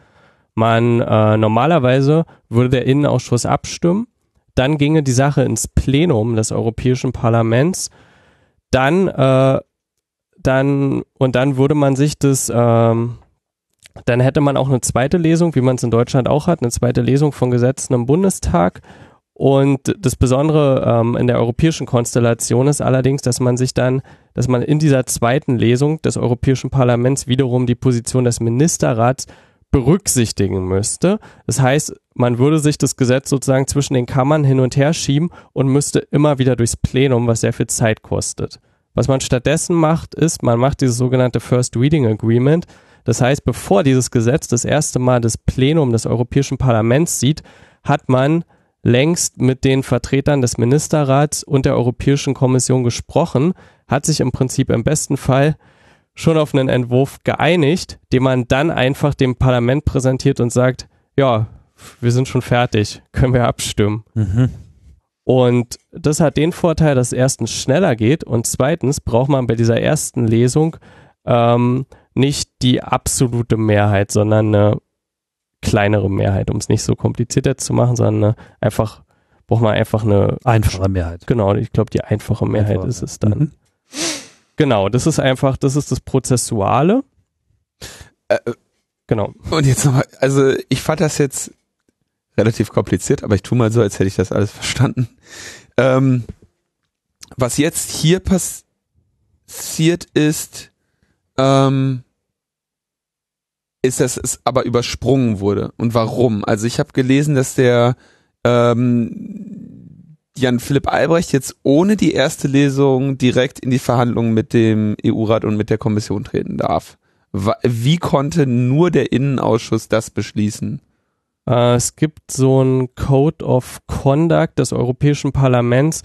Man äh, normalerweise würde der Innenausschuss abstimmen, dann ginge die Sache ins Plenum des Europäischen Parlaments, dann, äh, dann und dann würde man sich das, ähm, dann hätte man auch eine zweite Lesung, wie man es in Deutschland auch hat, eine zweite Lesung von Gesetzen im Bundestag. Und das Besondere ähm, in der europäischen Konstellation ist allerdings, dass man sich dann, dass man in dieser zweiten Lesung des Europäischen Parlaments wiederum die Position des Ministerrats berücksichtigen müsste. Das heißt, man würde sich das Gesetz sozusagen zwischen den Kammern hin und her schieben und müsste immer wieder durchs Plenum, was sehr viel Zeit kostet. Was man stattdessen macht, ist, man macht dieses sogenannte First Reading Agreement. Das heißt, bevor dieses Gesetz das erste Mal das Plenum des Europäischen Parlaments sieht, hat man längst mit den Vertretern des Ministerrats und der Europäischen Kommission gesprochen, hat sich im Prinzip im besten Fall schon auf einen Entwurf geeinigt, den man dann einfach dem Parlament präsentiert und sagt, ja, wir sind schon fertig, können wir abstimmen. Mhm. Und das hat den Vorteil, dass es erstens schneller geht und zweitens braucht man bei dieser ersten Lesung ähm, nicht die absolute Mehrheit, sondern eine kleinere Mehrheit, um es nicht so komplizierter zu machen, sondern einfach braucht man einfach eine einfache Mehrheit. Genau, ich glaube, die einfache Mehrheit einfache. ist es dann. Mhm. Genau, das ist einfach, das ist das Prozessuale. Äh, genau. Und jetzt nochmal, also ich fand das jetzt relativ kompliziert, aber ich tue mal so, als hätte ich das alles verstanden. Ähm, was jetzt hier passiert ist, ähm, ist, dass es aber übersprungen wurde. Und warum? Also ich habe gelesen, dass der ähm, Jan Philipp Albrecht jetzt ohne die erste Lesung direkt in die Verhandlungen mit dem EU-Rat und mit der Kommission treten darf. Wie konnte nur der Innenausschuss das beschließen? Äh, es gibt so ein Code of Conduct des Europäischen Parlaments,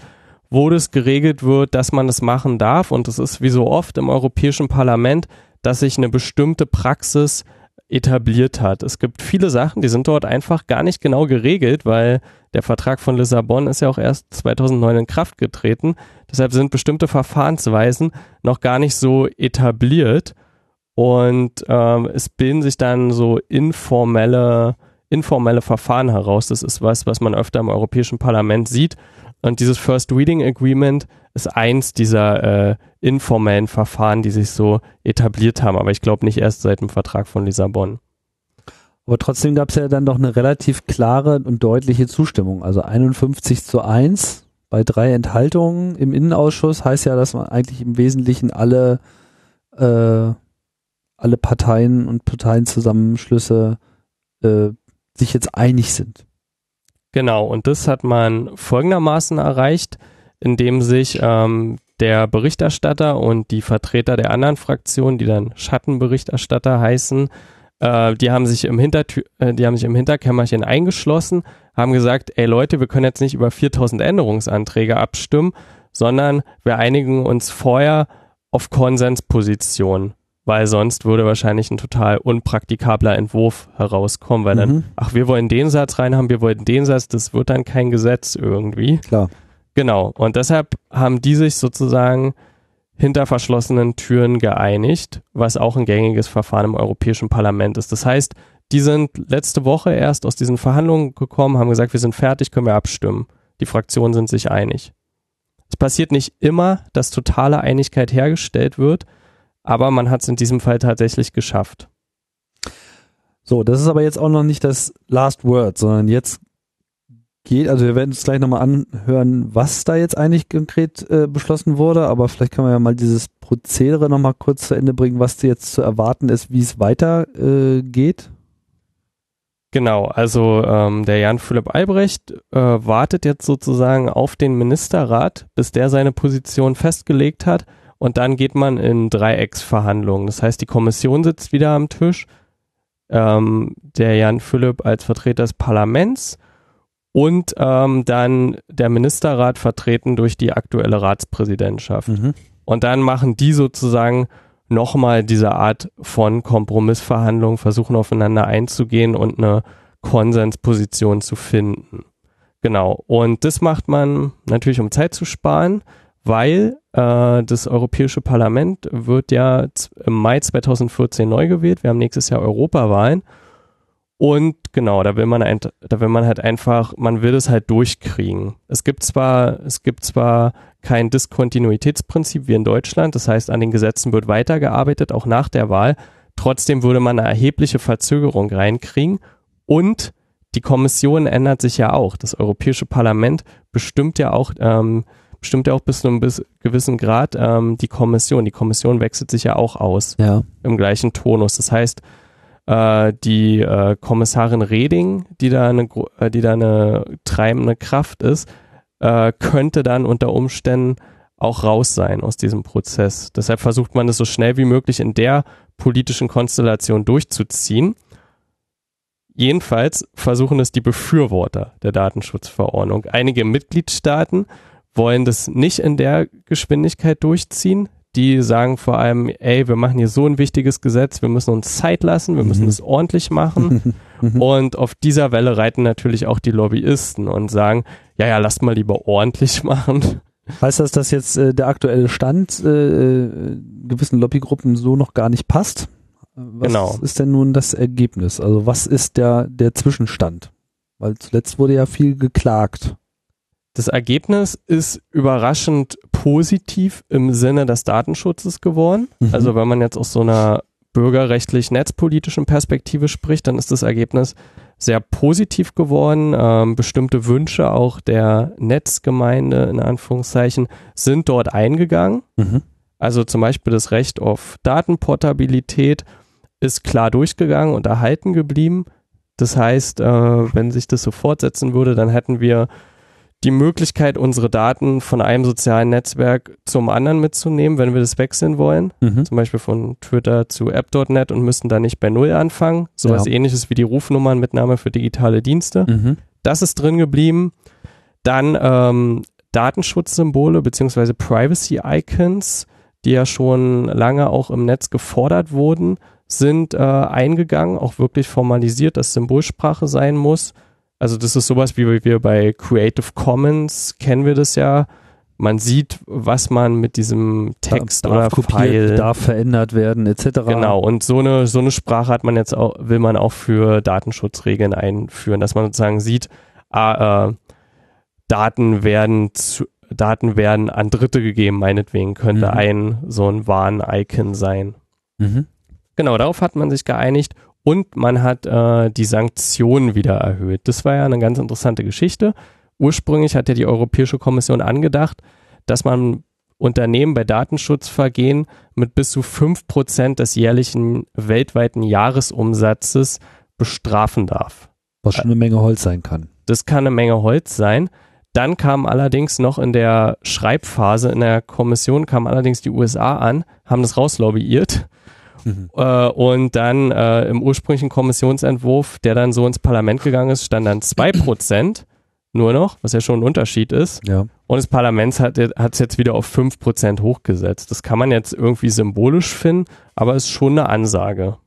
wo das geregelt wird, dass man das machen darf. Und es ist wie so oft im Europäischen Parlament, dass sich eine bestimmte Praxis etabliert hat. Es gibt viele Sachen, die sind dort einfach gar nicht genau geregelt, weil der Vertrag von Lissabon ist ja auch erst 2009 in Kraft getreten. Deshalb sind bestimmte Verfahrensweisen noch gar nicht so etabliert und ähm, es bilden sich dann so informelle, informelle Verfahren heraus. Das ist was, was man öfter im Europäischen Parlament sieht. Und dieses First Reading Agreement ist eins dieser äh, informellen Verfahren, die sich so etabliert haben, aber ich glaube nicht erst seit dem Vertrag von Lissabon. Aber trotzdem gab es ja dann doch eine relativ klare und deutliche Zustimmung. Also 51 zu 1 bei drei Enthaltungen im Innenausschuss heißt ja, dass man eigentlich im Wesentlichen alle, äh, alle Parteien und Parteienzusammenschlüsse äh, sich jetzt einig sind. Genau, und das hat man folgendermaßen erreicht, indem sich ähm, der Berichterstatter und die Vertreter der anderen Fraktionen, die dann Schattenberichterstatter heißen, äh, die haben sich im Hintertür, äh, die haben sich im Hinterkämmerchen eingeschlossen, haben gesagt, ey Leute, wir können jetzt nicht über 4000 Änderungsanträge abstimmen, sondern wir einigen uns vorher auf Konsenspositionen weil sonst würde wahrscheinlich ein total unpraktikabler Entwurf herauskommen, weil mhm. dann, ach, wir wollen den Satz rein haben, wir wollen den Satz, das wird dann kein Gesetz irgendwie. Klar. Genau. Und deshalb haben die sich sozusagen hinter verschlossenen Türen geeinigt, was auch ein gängiges Verfahren im Europäischen Parlament ist. Das heißt, die sind letzte Woche erst aus diesen Verhandlungen gekommen, haben gesagt, wir sind fertig, können wir abstimmen. Die Fraktionen sind sich einig. Es passiert nicht immer, dass totale Einigkeit hergestellt wird, aber man hat es in diesem Fall tatsächlich geschafft. So, das ist aber jetzt auch noch nicht das Last Word, sondern jetzt geht, also wir werden uns gleich nochmal anhören, was da jetzt eigentlich konkret äh, beschlossen wurde, aber vielleicht können wir ja mal dieses Prozedere nochmal kurz zu Ende bringen, was jetzt zu erwarten ist, wie es weitergeht. Äh. Genau, also ähm, der Jan Philipp Albrecht äh, wartet jetzt sozusagen auf den Ministerrat, bis der seine Position festgelegt hat und dann geht man in Dreiecksverhandlungen. Das heißt, die Kommission sitzt wieder am Tisch, ähm, der Jan Philipp als Vertreter des Parlaments und ähm, dann der Ministerrat vertreten durch die aktuelle Ratspräsidentschaft. Mhm. Und dann machen die sozusagen nochmal diese Art von Kompromissverhandlungen, versuchen aufeinander einzugehen und eine Konsensposition zu finden. Genau. Und das macht man natürlich, um Zeit zu sparen, weil äh, das Europäische Parlament wird ja im Mai 2014 neu gewählt. Wir haben nächstes Jahr Europawahlen. Und genau, da will man ein, da will man halt einfach, man will es halt durchkriegen. Es gibt zwar, es gibt zwar kein Diskontinuitätsprinzip wie in Deutschland, das heißt, an den Gesetzen wird weitergearbeitet, auch nach der Wahl. Trotzdem würde man eine erhebliche Verzögerung reinkriegen und die Kommission ändert sich ja auch. Das Europäische Parlament bestimmt ja auch, ähm, bestimmt ja auch bis zu einem bis gewissen Grad ähm, die Kommission. Die Kommission wechselt sich ja auch aus Ja. im gleichen Tonus. Das heißt, äh, die äh, Kommissarin Reding, die da eine, äh, die da eine treibende Kraft ist, äh, könnte dann unter Umständen auch raus sein aus diesem Prozess. Deshalb versucht man es so schnell wie möglich in der politischen Konstellation durchzuziehen. Jedenfalls versuchen es die Befürworter der Datenschutzverordnung. Einige Mitgliedstaaten wollen das nicht in der Geschwindigkeit durchziehen. Die sagen vor allem, ey, wir machen hier so ein wichtiges Gesetz, wir müssen uns Zeit lassen, wir müssen Mhm. es ordentlich machen. Mhm. Und auf dieser Welle reiten natürlich auch die Lobbyisten und sagen, ja, ja, lasst mal lieber ordentlich machen. Heißt das, dass jetzt äh, der aktuelle Stand äh, äh, gewissen Lobbygruppen so noch gar nicht passt? Was Genau. ist denn nun das Ergebnis? Also was ist der, der Zwischenstand? Weil zuletzt wurde ja viel geklagt. Das Ergebnis ist überraschend positiv im Sinne des Datenschutzes geworden. Mhm. Also wenn man jetzt aus so einer bürgerrechtlich-netzpolitischen Perspektive spricht, dann ist das Ergebnis sehr positiv geworden. Ähm, bestimmte Wünsche auch der Netzgemeinde in Anführungszeichen sind dort eingegangen. Mhm. Also zum Beispiel das Recht auf Datenportabilität ist klar durchgegangen und erhalten geblieben. Das heißt, äh, wenn sich das so fortsetzen würde, dann hätten wir die Möglichkeit, unsere Daten von einem sozialen Netzwerk zum anderen mitzunehmen, wenn wir das wechseln wollen. Mhm. Zum Beispiel von Twitter zu app.net und müssten dann nicht bei Null anfangen. Sowas Ja. ähnliches wie die Rufnummernmitnahme für digitale Dienste. Mhm. Das ist drin geblieben. Dann ähm, Datenschutzsymbole beziehungsweise Privacy Icons, die ja schon lange auch im Netz gefordert wurden, sind äh, eingegangen, auch wirklich formalisiert, dass Symbolsprache sein muss. Also das ist sowas wie wir bei Creative Commons kennen wir das ja. Man sieht, was man mit diesem Text darf oder kopiert, File darf verändert werden, etc. Genau, und so eine, so eine Sprache hat man jetzt auch, will man auch für Datenschutzregeln einführen, dass man sozusagen sieht, ah, äh, Daten werden zu, Daten werden an Dritte gegeben, meinetwegen könnte Mhm. ein so ein Warn-Icon sein. Mhm. Genau, darauf hat man sich geeinigt und man hat äh, die Sanktionen wieder erhöht. Das war ja eine ganz interessante Geschichte. Ursprünglich hat ja die Europäische Kommission angedacht, dass man Unternehmen bei Datenschutzvergehen mit bis zu 5% des jährlichen weltweiten Jahresumsatzes bestrafen darf. Was schon eine Menge Holz sein kann. Das kann eine Menge Holz sein. Dann kam allerdings noch in der Schreibphase in der Kommission, kamen allerdings die USA an, haben das rauslobbyiert. Mhm. Äh, und dann äh, im ursprünglichen Kommissionsentwurf, der dann so ins Parlament gegangen ist, stand dann 2% nur noch, was ja schon ein Unterschied ist. Ja. Und das Parlament hat es jetzt wieder auf 5% hochgesetzt. Das kann man jetzt irgendwie symbolisch finden, aber ist schon eine Ansage.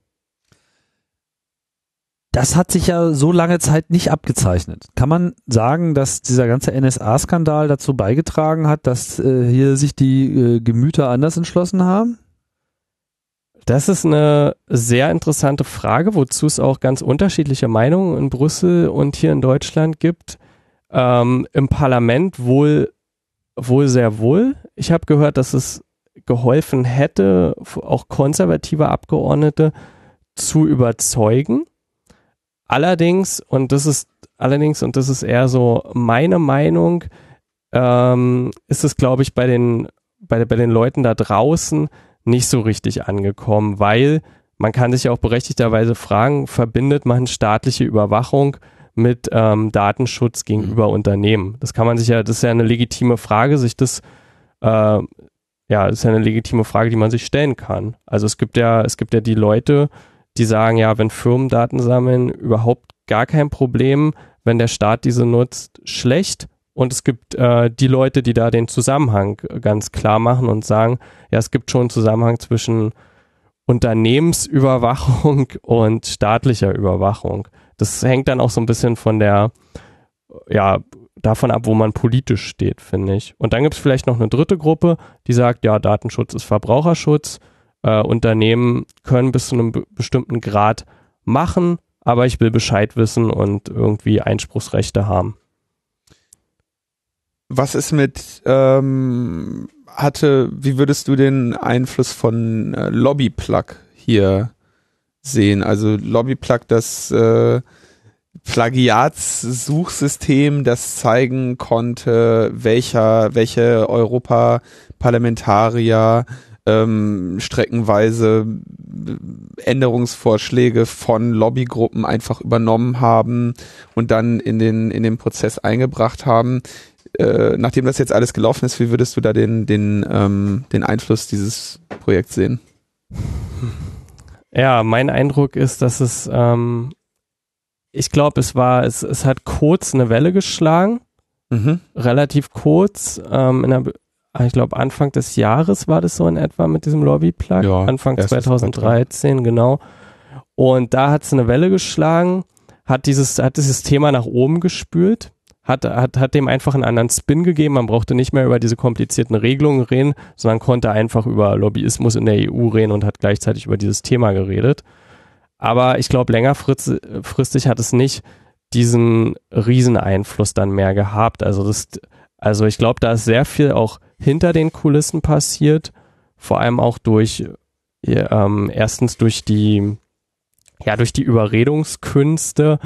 Das hat sich ja so lange Zeit nicht abgezeichnet. Kann man sagen, dass dieser ganze NSA-Skandal dazu beigetragen hat, dass äh, hier sich die äh, Gemüter anders entschlossen haben? Das ist eine sehr interessante Frage, wozu es auch ganz unterschiedliche Meinungen in Brüssel und hier in Deutschland gibt. Ähm, Im Parlament wohl, wohl sehr wohl. Ich habe gehört, dass es geholfen hätte, auch konservative Abgeordnete zu überzeugen. Allerdings, und das ist allerdings, und das ist eher so meine Meinung, ähm, ist es, glaube ich, bei den, bei, bei den Leuten da draußen nicht so richtig angekommen, weil man kann sich ja auch berechtigterweise fragen, verbindet man staatliche Überwachung mit ähm, Datenschutz gegenüber Unternehmen? Das kann man sich ja, das ist ja eine legitime Frage, sich das, äh, ja, das ist ja eine legitime Frage, die man sich stellen kann. Also es gibt ja, es gibt ja die Leute, die sagen, ja, wenn Firmen Daten sammeln, überhaupt gar kein Problem. wenn der Staat diese nutzt, schlecht. Und es gibt äh, die Leute, die da den Zusammenhang ganz klar machen und sagen, ja, es gibt schon einen Zusammenhang zwischen Unternehmensüberwachung und staatlicher Überwachung. Das hängt dann auch so ein bisschen von der, ja, davon ab, wo man politisch steht, finde ich. Und dann gibt es vielleicht noch eine dritte Gruppe, die sagt, ja, Datenschutz ist Verbraucherschutz. Äh, Unternehmen können bis zu einem bestimmten Grad machen, aber ich will Bescheid wissen und irgendwie Einspruchsrechte haben. Was ist mit, ähm, hatte, wie würdest du den Einfluss von äh, Lobbyplug hier sehen? Also Lobbyplug, das äh, Plagiatssuchsystem, das zeigen konnte, welcher, welche Europaparlamentarier ähm, streckenweise Änderungsvorschläge von Lobbygruppen einfach übernommen haben und dann in den, in den Prozess eingebracht haben. Äh, nachdem das jetzt alles gelaufen ist, wie würdest du da den, den, ähm, den Einfluss dieses Projekts sehen? Ja, mein Eindruck ist, dass es ähm, ich glaube, es war, es, es hat kurz eine Welle geschlagen, mhm. relativ kurz, ähm, in der, ich glaube Anfang des Jahres war das so in etwa mit diesem Lobby-Plug, ja, Anfang 2013, genau. Und da hat es eine Welle geschlagen, hat dieses, hat dieses Thema nach oben gespült, hat, hat, hat dem einfach einen anderen Spin gegeben. Man brauchte nicht mehr über diese komplizierten Regelungen reden, sondern konnte einfach über Lobbyismus in der EU reden und hat gleichzeitig über dieses Thema geredet. Aber ich glaube, längerfristig hat es nicht diesen Rieseneinfluss dann mehr gehabt. Also das, also ich glaube, da ist sehr viel auch hinter den Kulissen passiert, vor allem auch durch ähm, erstens durch die ja durch die Überredungskünste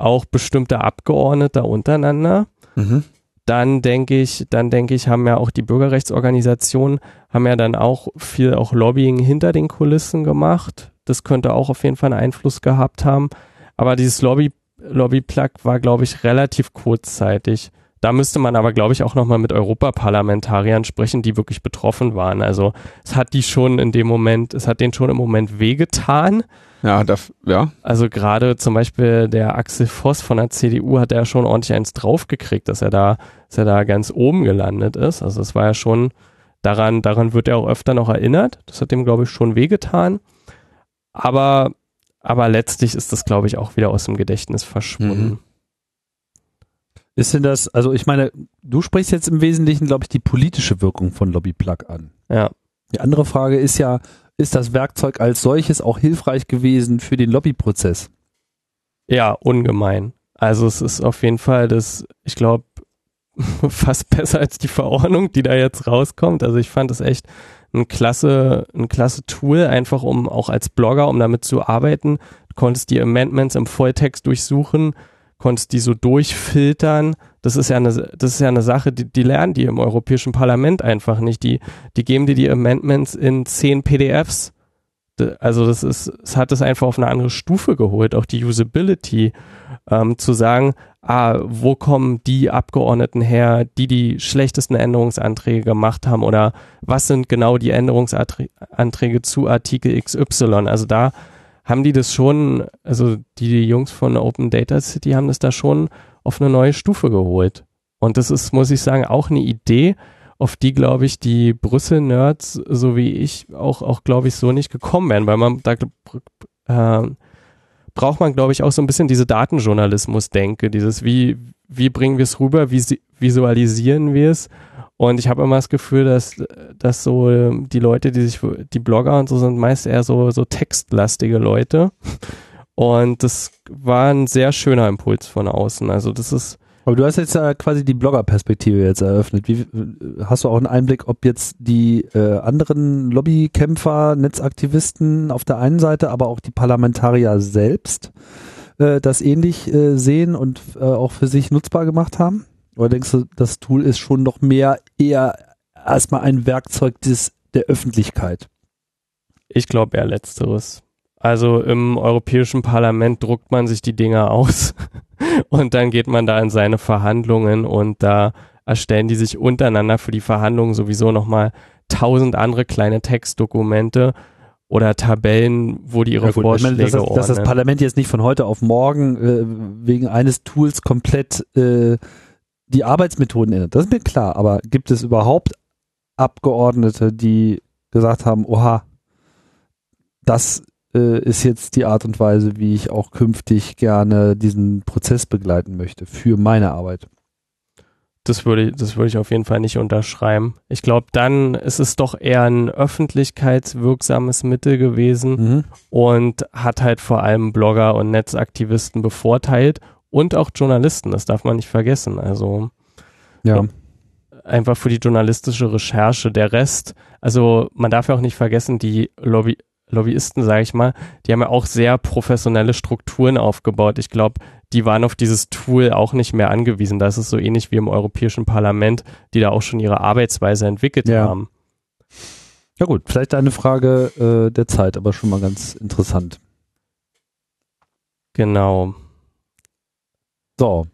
auch bestimmte Abgeordnete untereinander. Mhm. Dann denke ich, dann denke ich, haben ja auch die Bürgerrechtsorganisationen haben ja dann auch viel auch Lobbying hinter den Kulissen gemacht das könnte auch auf jeden Fall einen Einfluss gehabt haben. Aber dieses Lobby, Lobby-Plug war, glaube ich, relativ kurzzeitig. Da müsste man aber, glaube ich, auch nochmal mit Europaparlamentariern sprechen, die wirklich betroffen waren. Also es hat die schon in dem Moment, es hat denen schon im Moment wehgetan. Ja, das, ja. Also gerade zum Beispiel der Axel Voss von der CDU hat ja schon ordentlich eins draufgekriegt, dass er da, dass er da ganz oben gelandet ist. Also es war ja schon, daran, daran wird er auch öfter noch erinnert. Das hat dem, glaube ich, schon wehgetan. Aber, aber letztlich ist das, glaube ich, auch wieder aus dem Gedächtnis verschwunden. Mhm. Ist denn das, also ich meine, du sprichst jetzt im Wesentlichen, glaube ich, die politische Wirkung von Lobbyplug an. Ja. Die andere Frage ist ja, ist das Werkzeug als solches auch hilfreich gewesen für den Lobbyprozess? Ja, ungemein. Also es ist auf jeden Fall das, ich glaube, fast besser als die Verordnung, die da jetzt rauskommt. Also ich fand es echt ein klasse, ein klasse Tool, einfach um auch als Blogger, um damit zu arbeiten. Du konntest die Amendments im Volltext durchsuchen, konntest die so durchfiltern. Das ist ja eine, das ist ja eine Sache, die, die lernen die im Europäischen Parlament einfach nicht. Die, die geben dir die Amendments in zehn PDFs. Also das ist, es hat es einfach auf eine andere Stufe geholt, auch die Usability, ähm, zu sagen, ah, wo kommen die Abgeordneten her, die die schlechtesten Änderungsanträge gemacht haben oder was sind genau die Änderungsanträge zu Artikel XY. Also da haben die das schon, also die Jungs von Open Data City haben das da schon auf eine neue Stufe geholt. Und das ist, muss ich sagen, auch eine Idee, auf die, glaube ich, die Brüssel-Nerds, so wie ich, auch, auch glaube ich, so nicht gekommen wären, weil man da äh, braucht man, glaube ich, auch so ein bisschen diese Datenjournalismus-Denke, dieses wie, wie bringen wir es rüber, wie visualisieren wir es. Und ich habe immer das Gefühl, dass, dass so ähm, die Leute, die sich, die Blogger und so sind meist eher so, so textlastige Leute. Und das war ein sehr schöner Impuls von außen. Also das ist, aber du hast jetzt ja quasi die Blogger-Perspektive jetzt eröffnet. Wie, hast du auch einen Einblick, ob jetzt die äh, anderen Lobbykämpfer, Netzaktivisten auf der einen Seite, aber auch die Parlamentarier selbst äh, das ähnlich äh, sehen und äh, auch für sich nutzbar gemacht haben? Oder denkst du, das Tool ist schon noch mehr eher erstmal ein Werkzeug des, der Öffentlichkeit? Ich glaube eher letzteres. Also im Europäischen Parlament druckt man sich die Dinger aus und dann geht man da in seine Verhandlungen und da erstellen die sich untereinander für die Verhandlungen sowieso nochmal tausend andere kleine Textdokumente oder Tabellen, wo die ihre Ja gut, Vorschläge meine, dass, das, dass das. Parlament jetzt nicht von heute auf morgen äh, wegen eines Tools komplett äh, die Arbeitsmethoden ändert. Das ist mir klar. Aber gibt es überhaupt Abgeordnete, die gesagt haben, oha, das äh, ist jetzt die Art und Weise, wie ich auch künftig gerne diesen Prozess begleiten möchte für meine Arbeit. Das würde, das würde ich auf jeden Fall nicht unterschreiben. Ich glaube, dann ist es doch eher ein öffentlichkeitswirksames Mittel gewesen Mhm. und hat halt vor allem Blogger und Netzaktivisten bevorteilt und auch Journalisten, das darf man nicht vergessen. Also Ja. einfach für die journalistische Recherche. Der Rest, also man darf ja auch nicht vergessen, die Lobby Lobbyisten, sage ich mal, die haben ja auch sehr professionelle Strukturen aufgebaut. Ich glaube, die waren auf dieses Tool auch nicht mehr angewiesen. Das ist so ähnlich wie im Europäischen Parlament, die da auch schon ihre Arbeitsweise entwickelt Ja. haben. Ja gut, vielleicht eine Frage äh, der Zeit, aber schon mal ganz interessant. Genau. So,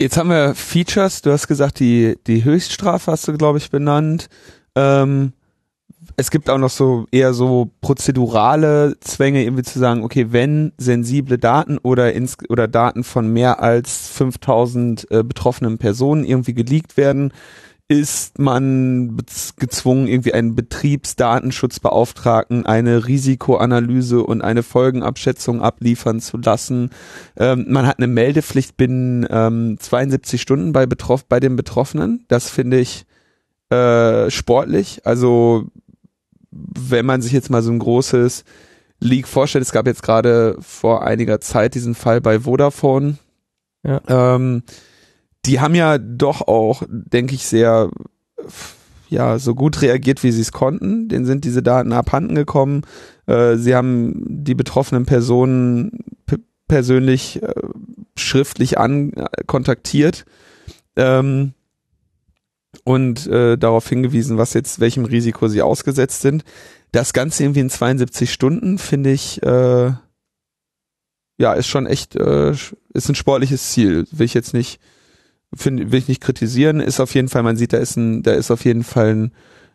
Jetzt haben wir Features, du hast gesagt, die, die Höchststrafe hast du, glaube ich, benannt. Ähm, es gibt auch noch so eher so prozedurale Zwänge, irgendwie zu sagen, okay, wenn sensible Daten oder, ins, oder Daten von mehr als 5000 äh, betroffenen Personen irgendwie geleakt werden, ist man gezwungen, irgendwie einen Betriebsdatenschutzbeauftragten eine Risikoanalyse und eine Folgenabschätzung abliefern zu lassen. Ähm, man hat eine Meldepflicht binnen ähm, 72 Stunden bei, betroff bei den Betroffenen. Das finde ich äh, sportlich. Also wenn man sich jetzt mal so ein großes Leak vorstellt, es gab jetzt gerade vor einiger Zeit diesen Fall bei Vodafone. Ja. Ähm, die haben ja doch auch, denke ich, sehr ja so gut reagiert, wie sie es konnten. Denen sind diese Daten abhanden gekommen. Äh, sie haben die betroffenen Personen persönlich äh, schriftlich an kontaktiert ähm, und äh, darauf hingewiesen, was jetzt welchem Risiko sie ausgesetzt sind. Das Ganze irgendwie in 72 Stunden finde ich äh, ja ist schon echt äh, ist ein sportliches Ziel. Will ich jetzt nicht finde will ich nicht kritisieren. Ist auf jeden Fall man sieht da ist ein da ist auf jeden Fall ein,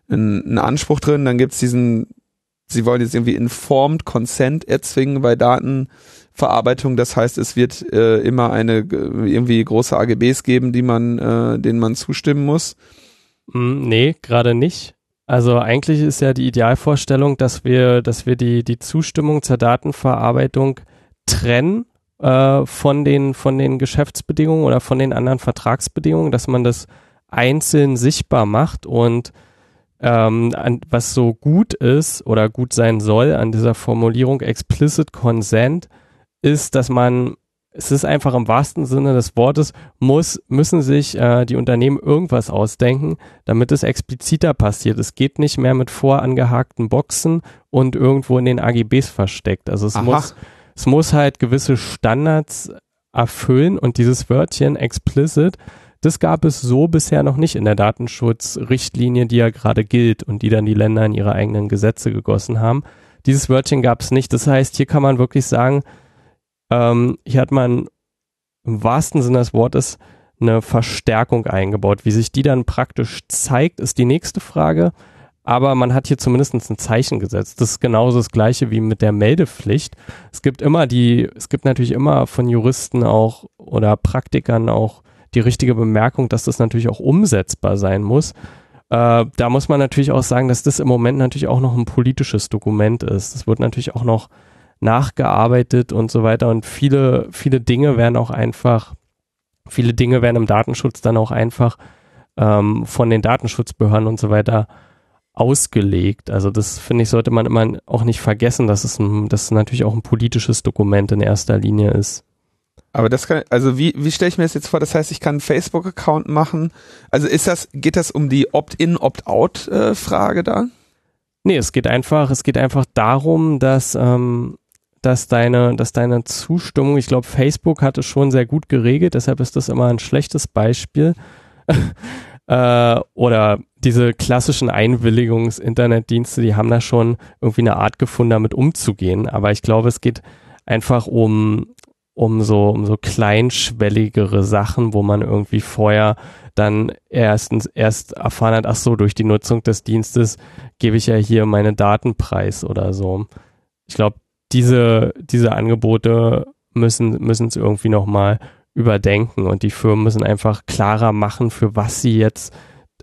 ein, ein Anspruch drin. Dann gibt's diesen Sie wollen jetzt irgendwie informed consent erzwingen bei Datenverarbeitung. Das heißt, es wird äh, immer eine äh, irgendwie große AGBs geben, die man, äh, denen man zustimmen muss. Mm, nee, gerade nicht. Also eigentlich ist ja die Idealvorstellung, dass wir, dass wir die, die Zustimmung zur Datenverarbeitung trennen äh, von, den, von den Geschäftsbedingungen oder von den anderen Vertragsbedingungen, dass man das einzeln sichtbar macht und ähm, an, was so gut ist oder gut sein soll an dieser Formulierung explicit consent ist, dass man es ist einfach im wahrsten Sinne des Wortes, muss, müssen sich äh, die Unternehmen irgendwas ausdenken, damit es expliziter passiert. Es geht nicht mehr mit vorangehakten Boxen und irgendwo in den AGBs versteckt. Also es Aha. muss, es muss halt gewisse Standards erfüllen und dieses Wörtchen explicit, das gab es so bisher noch nicht in der Datenschutzrichtlinie, die ja gerade gilt und die dann die Länder in ihre eigenen Gesetze gegossen haben. Dieses Wörtchen gab es nicht. Das heißt, hier kann man wirklich sagen, ähm, hier hat man im wahrsten Sinne des Wortes eine Verstärkung eingebaut. Wie sich die dann praktisch zeigt, ist die nächste Frage. Aber man hat hier zumindest ein Zeichen gesetzt. Das ist genauso das Gleiche wie mit der Meldepflicht. Es gibt immer die, es gibt natürlich immer von Juristen auch oder Praktikern auch die richtige Bemerkung, dass das natürlich auch umsetzbar sein muss. Äh, da muss man natürlich auch sagen, dass das im Moment natürlich auch noch ein politisches Dokument ist. Das wird natürlich auch noch nachgearbeitet und so weiter und viele, viele Dinge werden auch einfach, viele Dinge werden im Datenschutz dann auch einfach ähm, von den Datenschutzbehörden und so weiter ausgelegt. Also das finde ich, sollte man immer auch nicht vergessen, dass es, ein, dass es natürlich auch ein politisches Dokument in erster Linie ist. Aber das kann, also wie, wie stelle ich mir das jetzt vor? Das heißt, ich kann einen Facebook-Account machen. Also ist das, geht das um die Opt-in, Opt-out-Frage da? Nee, es geht einfach, es geht einfach darum, dass, ähm, dass deine, dass deine Zustimmung, ich glaube, Facebook hat es schon sehr gut geregelt, deshalb ist das immer ein schlechtes Beispiel. äh, oder diese klassischen Einwilligungs-Internetdienste, die haben da schon irgendwie eine Art gefunden, damit umzugehen. Aber ich glaube, es geht einfach um, um so, um so kleinschwelligere Sachen, wo man irgendwie vorher dann erstens erst erfahren hat, ach so, durch die Nutzung des Dienstes gebe ich ja hier meine Daten preis oder so. Ich glaube, diese, diese Angebote müssen, müssen es irgendwie nochmal überdenken und die Firmen müssen einfach klarer machen, für was sie jetzt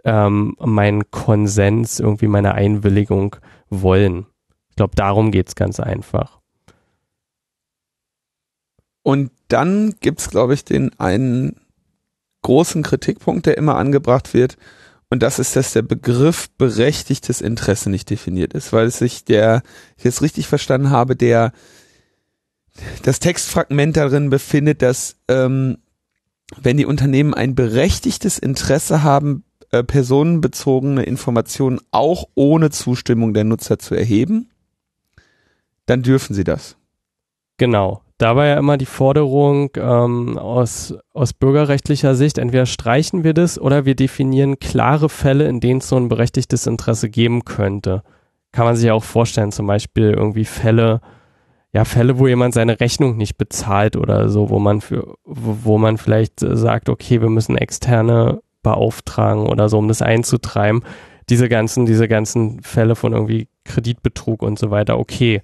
ähm, meinen Konsens, irgendwie meine Einwilligung wollen. Ich glaube, darum geht's ganz einfach. Und dann gibt's, glaube ich, den einen großen Kritikpunkt, der immer angebracht wird. Und das ist, dass der Begriff berechtigtes Interesse nicht definiert ist, weil es sich der, ich jetzt richtig verstanden habe, der das Textfragment darin befindet, dass ähm, wenn die Unternehmen ein berechtigtes Interesse haben, äh, personenbezogene Informationen auch ohne Zustimmung der Nutzer zu erheben, dann dürfen sie das. Genau. Da war ja immer die Forderung ähm, aus, aus bürgerrechtlicher Sicht, entweder streichen wir das oder wir definieren klare Fälle, in denen es so ein berechtigtes Interesse geben könnte. Kann man sich ja auch vorstellen, zum Beispiel irgendwie Fälle, ja, Fälle, wo jemand seine Rechnung nicht bezahlt oder so, wo man für, wo, man vielleicht sagt, okay, wir müssen externe beauftragen oder so, um das einzutreiben. Diese ganzen, diese ganzen Fälle von irgendwie Kreditbetrug und so weiter, okay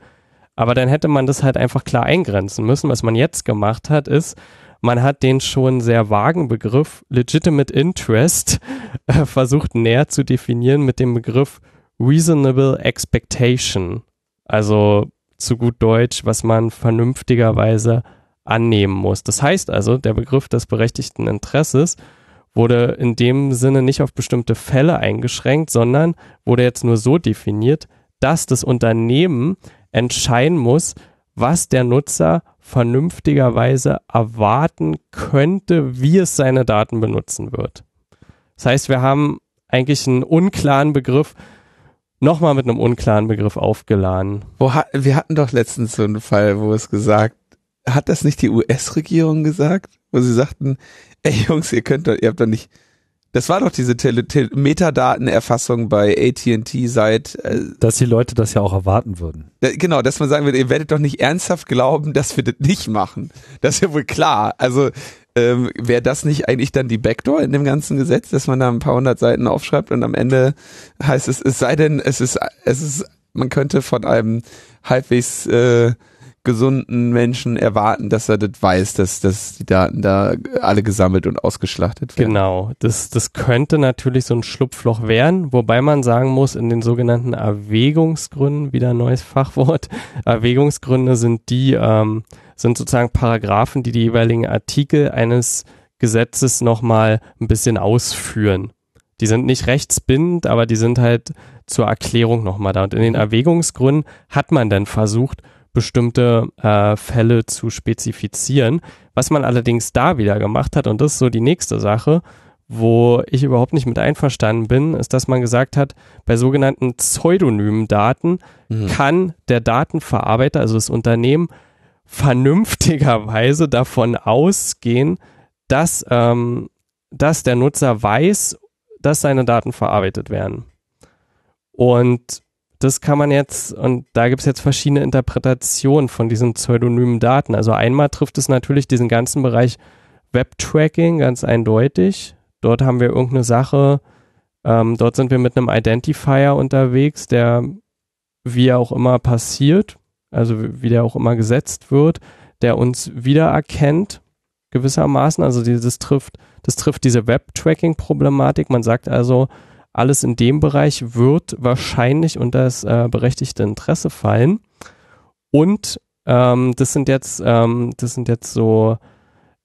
aber dann hätte man das halt einfach klar eingrenzen müssen. Was man jetzt gemacht hat, ist, man hat den schon sehr vagen Begriff Legitimate Interest äh, versucht näher zu definieren mit dem Begriff Reasonable Expectation. Also zu gut Deutsch, was man vernünftigerweise annehmen muss. Das heißt also, der Begriff des berechtigten Interesses wurde in dem Sinne nicht auf bestimmte Fälle eingeschränkt, sondern wurde jetzt nur so definiert, dass das Unternehmen entscheiden muss, was der Nutzer vernünftigerweise erwarten könnte, wie es seine Daten benutzen wird. Das heißt, wir haben eigentlich einen unklaren Begriff nochmal mit einem unklaren Begriff aufgeladen. Hat, wir hatten doch letztens so einen Fall, wo es gesagt, hat das nicht die US-Regierung gesagt, wo sie sagten, ey Jungs, ihr könnt doch, ihr habt doch nicht, das war doch diese Tele Tele Metadatenerfassung bei AT&T seit... Äh, dass die Leute das ja auch erwarten würden. Da, genau, dass man sagen würde, ihr werdet doch nicht ernsthaft glauben, dass wir das nicht machen. Das ist ja wohl klar. Also ähm, wäre das nicht eigentlich dann die Backdoor in dem ganzen Gesetz, dass man da ein paar hundert Seiten aufschreibt und am Ende heißt es, es sei denn, es ist, es ist, man könnte von einem halbwegs... Äh, gesunden Menschen erwarten, dass er das weiß, dass, dass die Daten da alle gesammelt und ausgeschlachtet werden. Genau, das, das könnte natürlich so ein Schlupfloch werden, wobei man sagen muss, in den sogenannten Erwägungsgründen, wieder ein neues Fachwort, Erwägungsgründe sind die, ähm, sind sozusagen Paragraphen, die die jeweiligen Artikel eines Gesetzes nochmal ein bisschen ausführen. Die sind nicht rechtsbindend, aber die sind halt zur Erklärung nochmal da. Und in den Erwägungsgründen hat man dann versucht, bestimmte äh, Fälle zu spezifizieren. Was man allerdings da wieder gemacht hat, und das ist so die nächste Sache, wo ich überhaupt nicht mit einverstanden bin, ist, dass man gesagt hat, bei sogenannten pseudonymen Daten mhm. kann der Datenverarbeiter, also das Unternehmen, vernünftigerweise davon ausgehen, dass, ähm, dass der Nutzer weiß, dass seine Daten verarbeitet werden. Und das kann man jetzt, und da gibt es jetzt verschiedene Interpretationen von diesen pseudonymen Daten. Also einmal trifft es natürlich diesen ganzen Bereich Web-Tracking ganz eindeutig. Dort haben wir irgendeine Sache, ähm, dort sind wir mit einem Identifier unterwegs, der wie auch immer passiert, also wie der auch immer gesetzt wird, der uns wiedererkennt gewissermaßen. Also dieses trifft, das trifft diese Web-Tracking-Problematik. Man sagt also, alles in dem Bereich wird wahrscheinlich unter das äh, berechtigte Interesse fallen. Und ähm, das sind jetzt, ähm, das sind jetzt so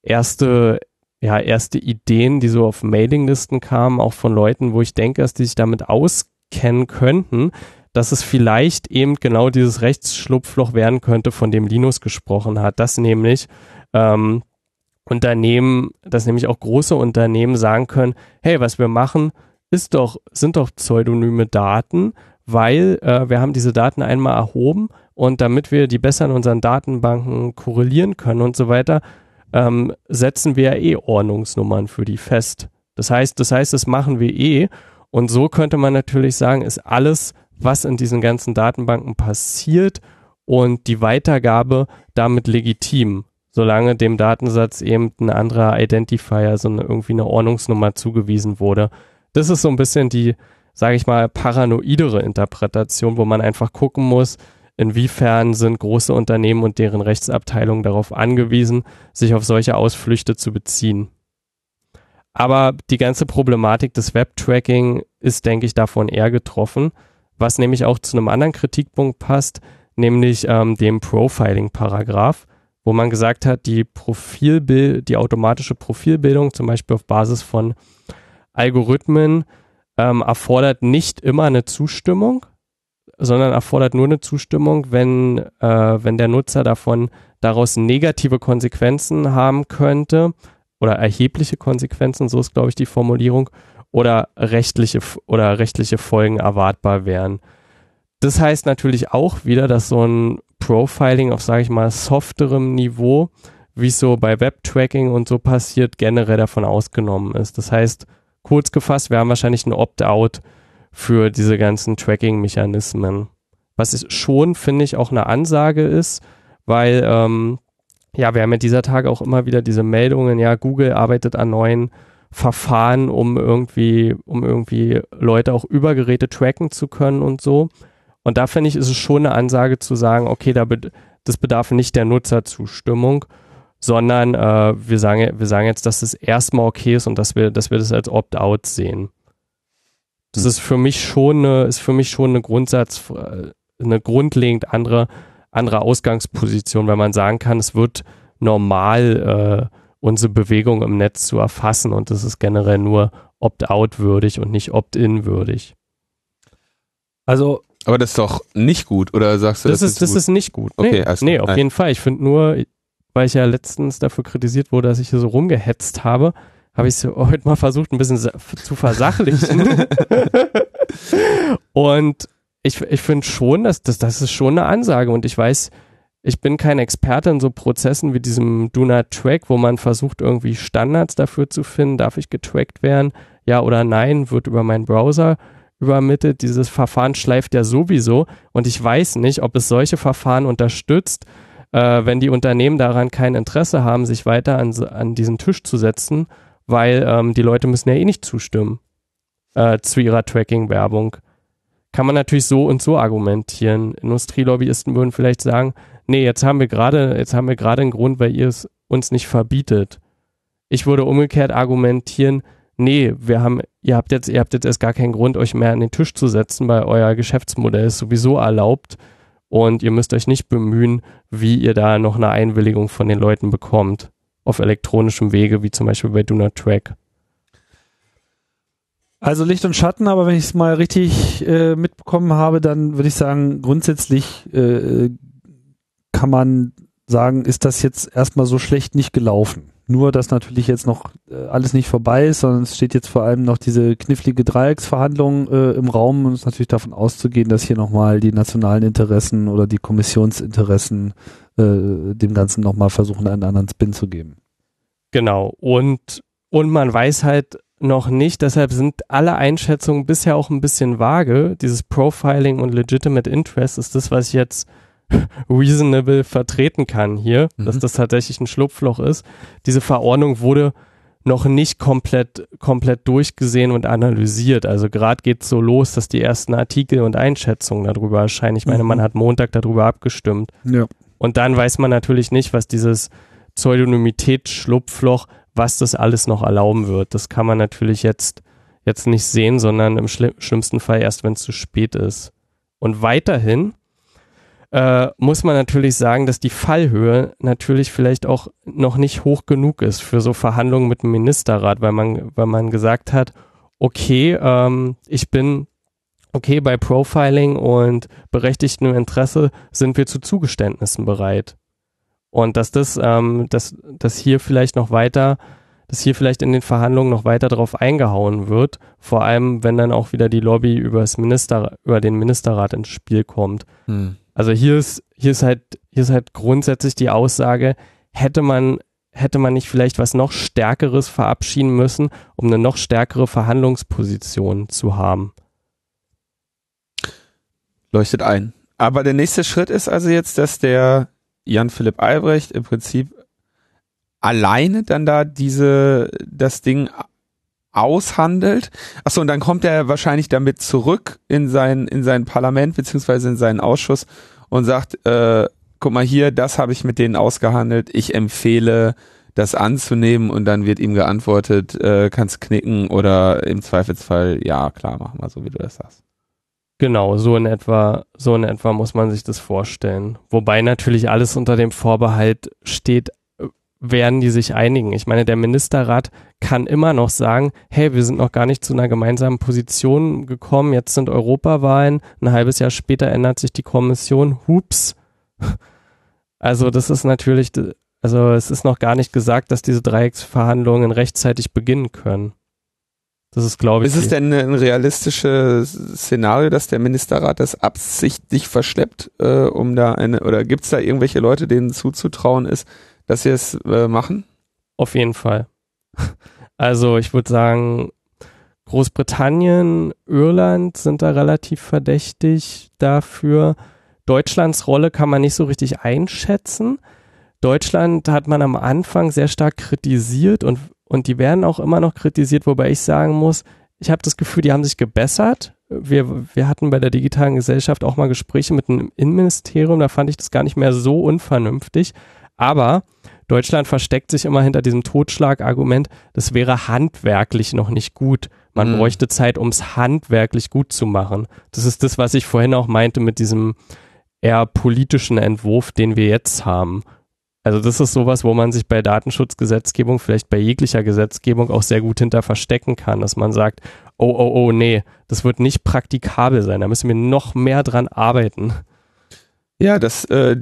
erste, ja, erste Ideen, die so auf Mailinglisten kamen, auch von Leuten, wo ich denke, dass die sich damit auskennen könnten, dass es vielleicht eben genau dieses Rechtsschlupfloch werden könnte, von dem Linus gesprochen hat, dass nämlich ähm, Unternehmen, dass nämlich auch große Unternehmen sagen können, hey, was wir machen, ist doch, sind doch pseudonyme Daten, weil äh, wir haben diese Daten einmal erhoben und damit wir die besser in unseren Datenbanken korrelieren können und so weiter, ähm, setzen wir eh Ordnungsnummern für die fest. Das heißt, das heißt, das machen wir eh. Und so könnte man natürlich sagen, ist alles, was in diesen ganzen Datenbanken passiert und die Weitergabe damit legitim. solange dem Datensatz eben ein anderer Identifier, also eine, irgendwie eine Ordnungsnummer zugewiesen wurde. Das ist so ein bisschen die, sage ich mal, paranoidere Interpretation, wo man einfach gucken muss, inwiefern sind große Unternehmen und deren Rechtsabteilungen darauf angewiesen, sich auf solche Ausflüchte zu beziehen. Aber die ganze Problematik des Web-Tracking ist, denke ich, davon eher getroffen, was nämlich auch zu einem anderen Kritikpunkt passt, nämlich ähm, dem Profiling-Paragraph wo man gesagt hat, die Profilbild, die automatische Profilbildung, zum Beispiel auf Basis von Algorithmen, ähm, erfordert nicht immer eine Zustimmung, sondern erfordert nur eine Zustimmung, wenn, äh, wenn der Nutzer davon daraus negative Konsequenzen haben könnte oder erhebliche Konsequenzen, so ist glaube ich die Formulierung, oder rechtliche oder rechtliche Folgen erwartbar wären. Das heißt natürlich auch wieder, dass so ein Profiling auf, sage ich mal, softerem Niveau, wie es so bei Web-Tracking und so passiert, generell davon ausgenommen ist. Das heißt, kurz gefasst, wir haben wahrscheinlich ein Opt-out für diese ganzen Tracking-Mechanismen. Was ist schon, finde ich, auch eine Ansage ist, weil, ähm, ja, wir haben ja dieser Tage auch immer wieder diese Meldungen, ja, Google arbeitet an neuen Verfahren, um irgendwie, um irgendwie Leute auch über Geräte tracken zu können und so. Und da finde ich, ist es schon eine Ansage zu sagen, okay, da be das bedarf nicht der Nutzerzustimmung, sondern äh, wir, sagen, wir sagen jetzt, dass es erstmal okay ist und dass wir, dass wir das als Opt-out sehen. Das hm. ist für mich schon eine, ist für mich schon eine Grundsatz, äh, eine grundlegend andere, andere Ausgangsposition, weil man sagen kann, es wird normal äh, unsere Bewegung im Netz zu erfassen und das ist generell nur Opt-out würdig und nicht Opt-in würdig. Also aber das ist doch nicht gut, oder sagst du das? Das ist, das ist nicht gut. Nee, okay, also, nee auf nein. jeden Fall. Ich finde nur, weil ich ja letztens dafür kritisiert wurde, dass ich hier so rumgehetzt habe, habe ich es heute mal versucht, ein bisschen zu versachlichen. und ich, ich finde schon, dass das, das ist schon eine Ansage. Und ich weiß, ich bin kein Experte in so Prozessen wie diesem Do Not Track, wo man versucht, irgendwie Standards dafür zu finden, darf ich getrackt werden, ja oder nein, wird über meinen Browser übermittelt. Dieses Verfahren schleift ja sowieso. Und ich weiß nicht, ob es solche Verfahren unterstützt, äh, wenn die Unternehmen daran kein Interesse haben, sich weiter an, an diesen Tisch zu setzen, weil ähm, die Leute müssen ja eh nicht zustimmen äh, zu ihrer Tracking-Werbung. Kann man natürlich so und so argumentieren. Industrielobbyisten würden vielleicht sagen, nee, jetzt haben wir gerade, jetzt haben wir gerade einen Grund, weil ihr es uns nicht verbietet. Ich würde umgekehrt argumentieren, nee, wir haben, ihr habt jetzt, ihr habt jetzt erst gar keinen Grund, euch mehr an den Tisch zu setzen, weil euer Geschäftsmodell ist sowieso erlaubt und ihr müsst euch nicht bemühen, wie ihr da noch eine Einwilligung von den Leuten bekommt. Auf elektronischem Wege, wie zum Beispiel bei Do Not Track. Also Licht und Schatten, aber wenn ich es mal richtig äh, mitbekommen habe, dann würde ich sagen, grundsätzlich äh, kann man sagen, ist das jetzt erstmal so schlecht nicht gelaufen. Nur, dass natürlich jetzt noch äh, alles nicht vorbei ist, sondern es steht jetzt vor allem noch diese knifflige Dreiecksverhandlung äh, im Raum und es ist natürlich davon auszugehen, dass hier nochmal die nationalen Interessen oder die Kommissionsinteressen äh, dem Ganzen nochmal versuchen, einen anderen Spin zu geben. Genau. Und, und man weiß halt noch nicht, deshalb sind alle Einschätzungen bisher auch ein bisschen vage. Dieses Profiling und Legitimate Interest ist das, was ich jetzt reasonable vertreten kann hier, mhm. dass das tatsächlich ein Schlupfloch ist. Diese Verordnung wurde noch nicht komplett, komplett durchgesehen und analysiert. Also gerade geht es so los, dass die ersten Artikel und Einschätzungen darüber erscheinen. Ich meine, mhm. man hat Montag darüber abgestimmt. Ja. Und dann weiß man natürlich nicht, was dieses Pseudonymität-Schlupfloch, was das alles noch erlauben wird. Das kann man natürlich jetzt, jetzt nicht sehen, sondern im schlimmsten Fall erst, wenn es zu spät ist. Und weiterhin äh, muss man natürlich sagen, dass die Fallhöhe natürlich vielleicht auch noch nicht hoch genug ist für so Verhandlungen mit dem Ministerrat, weil man, weil man gesagt hat, okay, ähm, ich bin okay bei Profiling und berechtigtem Interesse sind wir zu Zugeständnissen bereit. Und dass das, ähm, dass, dass hier vielleicht noch weiter, dass hier vielleicht in den Verhandlungen noch weiter drauf eingehauen wird, vor allem wenn dann auch wieder die Lobby über das Minister, über den Ministerrat ins Spiel kommt. Hm. Also hier ist, hier ist halt, hier ist halt grundsätzlich die Aussage, hätte man, hätte man nicht vielleicht was noch Stärkeres verabschieden müssen, um eine noch stärkere Verhandlungsposition zu haben. Leuchtet ein. Aber der nächste Schritt ist also jetzt, dass der Jan Philipp Albrecht im Prinzip alleine dann da diese, das Ding aushandelt. Achso, und dann kommt er wahrscheinlich damit zurück in sein, in sein Parlament beziehungsweise in seinen Ausschuss und sagt, äh, guck mal hier, das habe ich mit denen ausgehandelt. Ich empfehle, das anzunehmen und dann wird ihm geantwortet, äh, kannst knicken oder im Zweifelsfall, ja, klar, machen wir so, wie du das sagst. Genau, so in etwa, so in etwa muss man sich das vorstellen. Wobei natürlich alles unter dem Vorbehalt steht, werden die sich einigen. Ich meine, der Ministerrat kann immer noch sagen, hey, wir sind noch gar nicht zu einer gemeinsamen Position gekommen, jetzt sind Europawahlen, ein halbes Jahr später ändert sich die Kommission, hups. Also das ist natürlich, also es ist noch gar nicht gesagt, dass diese Dreiecksverhandlungen rechtzeitig beginnen können. Das ist, glaube ich. Ist es denn ein realistisches Szenario, dass der Ministerrat das absichtlich verschleppt, äh, um da eine, oder gibt es da irgendwelche Leute, denen zuzutrauen ist, dass sie es äh, machen? Auf jeden Fall. Also ich würde sagen, Großbritannien, Irland sind da relativ verdächtig dafür. Deutschlands Rolle kann man nicht so richtig einschätzen. Deutschland hat man am Anfang sehr stark kritisiert und, und die werden auch immer noch kritisiert, wobei ich sagen muss, ich habe das Gefühl, die haben sich gebessert. Wir, wir hatten bei der digitalen Gesellschaft auch mal Gespräche mit dem Innenministerium, da fand ich das gar nicht mehr so unvernünftig. Aber Deutschland versteckt sich immer hinter diesem Totschlagargument, das wäre handwerklich noch nicht gut. Man mhm. bräuchte Zeit, um es handwerklich gut zu machen. Das ist das, was ich vorhin auch meinte mit diesem eher politischen Entwurf, den wir jetzt haben. Also das ist sowas, wo man sich bei Datenschutzgesetzgebung, vielleicht bei jeglicher Gesetzgebung auch sehr gut hinter verstecken kann, dass man sagt, oh, oh, oh, nee, das wird nicht praktikabel sein, da müssen wir noch mehr dran arbeiten. Ja, das, äh,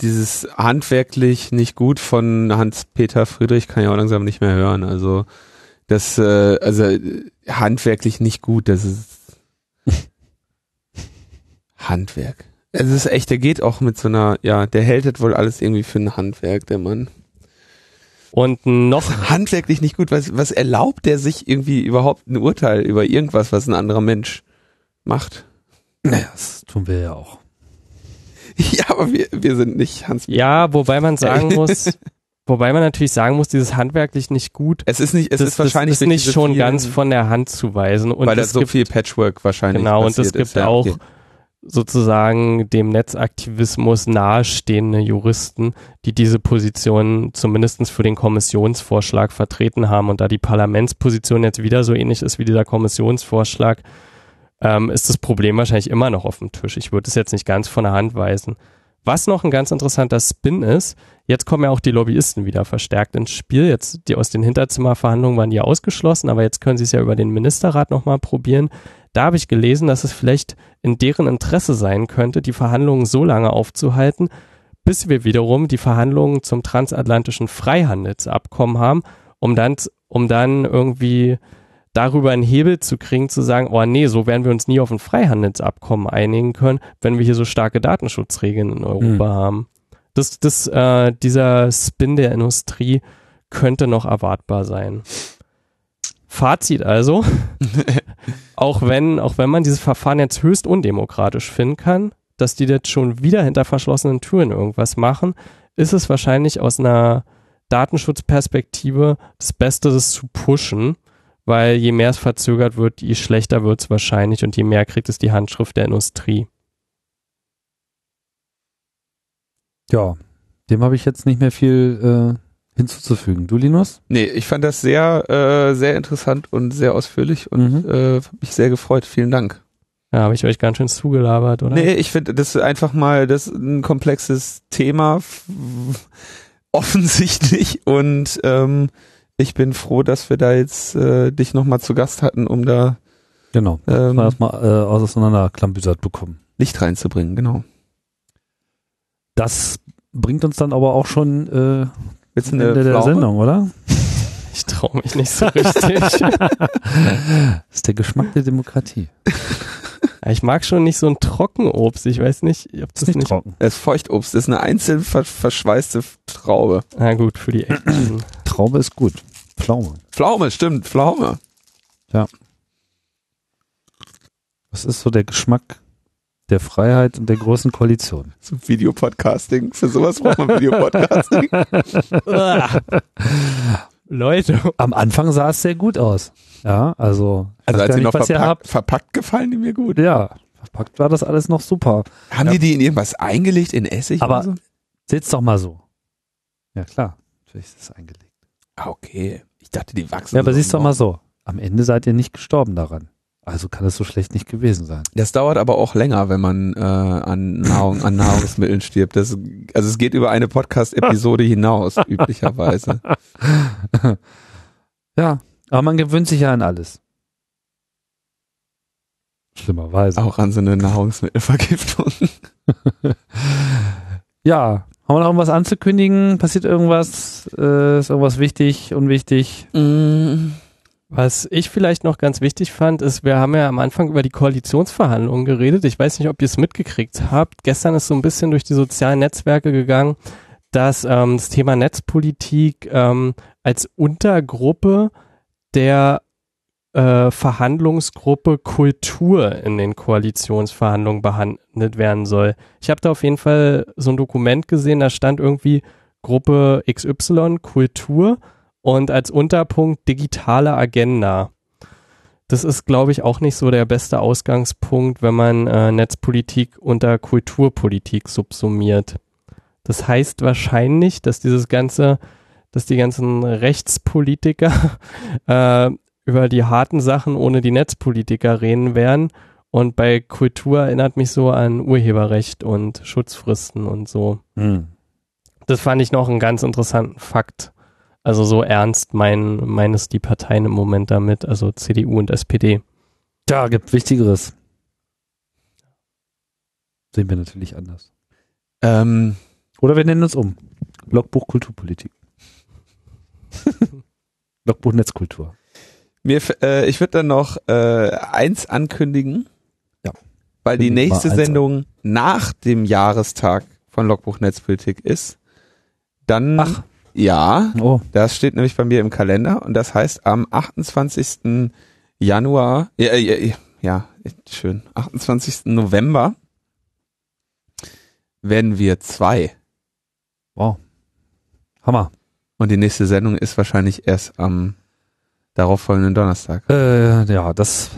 dieses handwerklich nicht gut von Hans-Peter Friedrich kann ich auch langsam nicht mehr hören. Also das, äh, also handwerklich nicht gut, das ist Handwerk. Es ist echt, der geht auch mit so einer, ja, der hält das wohl alles irgendwie für ein Handwerk, der Mann. Und noch handwerklich nicht gut. Was, was erlaubt der sich irgendwie überhaupt ein Urteil über irgendwas, was ein anderer Mensch macht? Naja, das tun wir ja auch. Ja, aber wir, wir sind nicht Hans. Ja, wobei man sagen muss, wobei man natürlich sagen muss, dieses handwerklich nicht gut. Es ist nicht, es das, ist wahrscheinlich das ist nicht schon ganz von der Hand zu weisen. Und weil da so gibt, viel Patchwork wahrscheinlich Genau, und es gibt ist, ja, auch sozusagen dem Netzaktivismus nahestehende Juristen, die diese Position zumindest für den Kommissionsvorschlag vertreten haben. Und da die Parlamentsposition jetzt wieder so ähnlich ist wie dieser Kommissionsvorschlag, ähm, ist das Problem wahrscheinlich immer noch auf dem Tisch. Ich würde es jetzt nicht ganz von der Hand weisen. Was noch ein ganz interessanter Spin ist, jetzt kommen ja auch die Lobbyisten wieder verstärkt ins Spiel. Jetzt, die aus den Hinterzimmerverhandlungen waren die ausgeschlossen, aber jetzt können sie es ja über den Ministerrat nochmal probieren. Da habe ich gelesen, dass es vielleicht in deren Interesse sein könnte, die Verhandlungen so lange aufzuhalten, bis wir wiederum die Verhandlungen zum transatlantischen Freihandelsabkommen haben, um dann, um dann irgendwie darüber einen Hebel zu kriegen, zu sagen, oh nee, so werden wir uns nie auf ein Freihandelsabkommen einigen können, wenn wir hier so starke Datenschutzregeln in Europa mhm. haben. Das, das, äh, dieser Spin der Industrie könnte noch erwartbar sein. Fazit also, auch wenn, auch wenn man dieses Verfahren jetzt höchst undemokratisch finden kann, dass die jetzt schon wieder hinter verschlossenen Türen irgendwas machen, ist es wahrscheinlich aus einer Datenschutzperspektive das Beste, das zu pushen, weil je mehr es verzögert wird, je schlechter wird es wahrscheinlich und je mehr kriegt es die Handschrift der Industrie. Ja, dem habe ich jetzt nicht mehr viel äh, hinzuzufügen. Du, Linus? Nee, ich fand das sehr, äh, sehr interessant und sehr ausführlich und mhm. äh, mich sehr gefreut. Vielen Dank. Ja, habe ich euch ganz schön zugelabert, oder? Nee, ich finde, das ist einfach mal das ist ein komplexes Thema, offensichtlich. Und ähm, ich bin froh, dass wir da jetzt äh, dich nochmal zu Gast hatten, um da genau, ähm, das mal äh, auseinanderklambüsert bekommen. Licht reinzubringen, genau. Das bringt uns dann aber auch schon äh, Willst eine Ende der Sendung, oder? Ich traue mich nicht so richtig. das ist der Geschmack der Demokratie. Ich mag schon nicht so ein Trockenobst. Ich weiß nicht, ob das nicht, nicht trocken. Es ist Feuchtobst. Das ist eine einzeln verschweißte Traube. Na gut, für die echten. Traube ist gut. Pflaume. Pflaume, stimmt. Pflaume. Ja. Was ist so der Geschmack der Freiheit und der großen Koalition. Zum Videopodcasting. Für sowas braucht man Videopodcasting. Leute. Am Anfang sah es sehr gut aus. Ja, also. Also als nicht, noch was ihr verpackt, gefallen die mir gut. Ja, verpackt war das alles noch super. Haben die die in irgendwas eingelegt, in Essig Aber- so? Seht's doch mal so. Ja, klar. Natürlich ist das eingelegt. Ah, okay. Ich dachte, die wachsen Ja, aber siehst doch mal so. Am Ende seid ihr nicht gestorben daran. Also kann es so schlecht nicht gewesen sein. Das dauert aber auch länger, wenn man äh, an, Nahrung, an Nahrungsmitteln stirbt. Das, also es geht über eine Podcast-Episode hinaus, üblicherweise. Ja, aber man gewöhnt sich ja an alles. Schlimmerweise. Auch an so eine Nahrungsmittelvergiftung. Ja, haben wir noch irgendwas anzukündigen? Passiert irgendwas? Äh, ist irgendwas wichtig, unwichtig? Was ich vielleicht noch ganz wichtig fand, ist, wir haben ja am Anfang über die Koalitionsverhandlungen geredet. Ich weiß nicht, ob ihr es mitgekriegt habt. Gestern ist so ein bisschen durch die sozialen Netzwerke gegangen, dass ähm, das Thema Netzpolitik ähm, als Untergruppe der äh, Verhandlungsgruppe Kultur in den Koalitionsverhandlungen behandelt werden soll. Ich habe da auf jeden Fall so ein Dokument gesehen, da stand irgendwie Gruppe XY Kultur und als Unterpunkt digitale Agenda. Das ist, glaube ich, auch nicht so der beste Ausgangspunkt, wenn man äh, Netzpolitik unter Kulturpolitik subsumiert. Das heißt wahrscheinlich, dass dieses ganze, dass die ganzen Rechtspolitiker äh, über die harten Sachen ohne die Netzpolitiker reden werden. Und bei Kultur erinnert mich so an Urheberrecht und Schutzfristen und so. Hm. Das fand ich noch einen ganz interessanten Fakt. Also so ernst meinen, meines die Parteien im Moment damit, also CDU und SPD. Tja, gibt Wichtigeres. Sehen wir natürlich anders. Ähm, Oder wir nennen uns um. Logbuch Kulturpolitik. Logbuch Netzkultur. mir, äh, ich würde dann noch äh, eins ankündigen. Ja. Weil die nächste eins an. Sendung nach dem Jahrestag von Logbuch Netzpolitik ist. Dann, Ach. ja, Oh, das steht nämlich bei mir im Kalender und das heißt am 28. Januar, ja, ja, ja, ja schön, 28. November werden wir zwei. wow. Hammer. Und die nächste Sendung ist wahrscheinlich erst am darauffolgenden Donnerstag. Äh, ja, das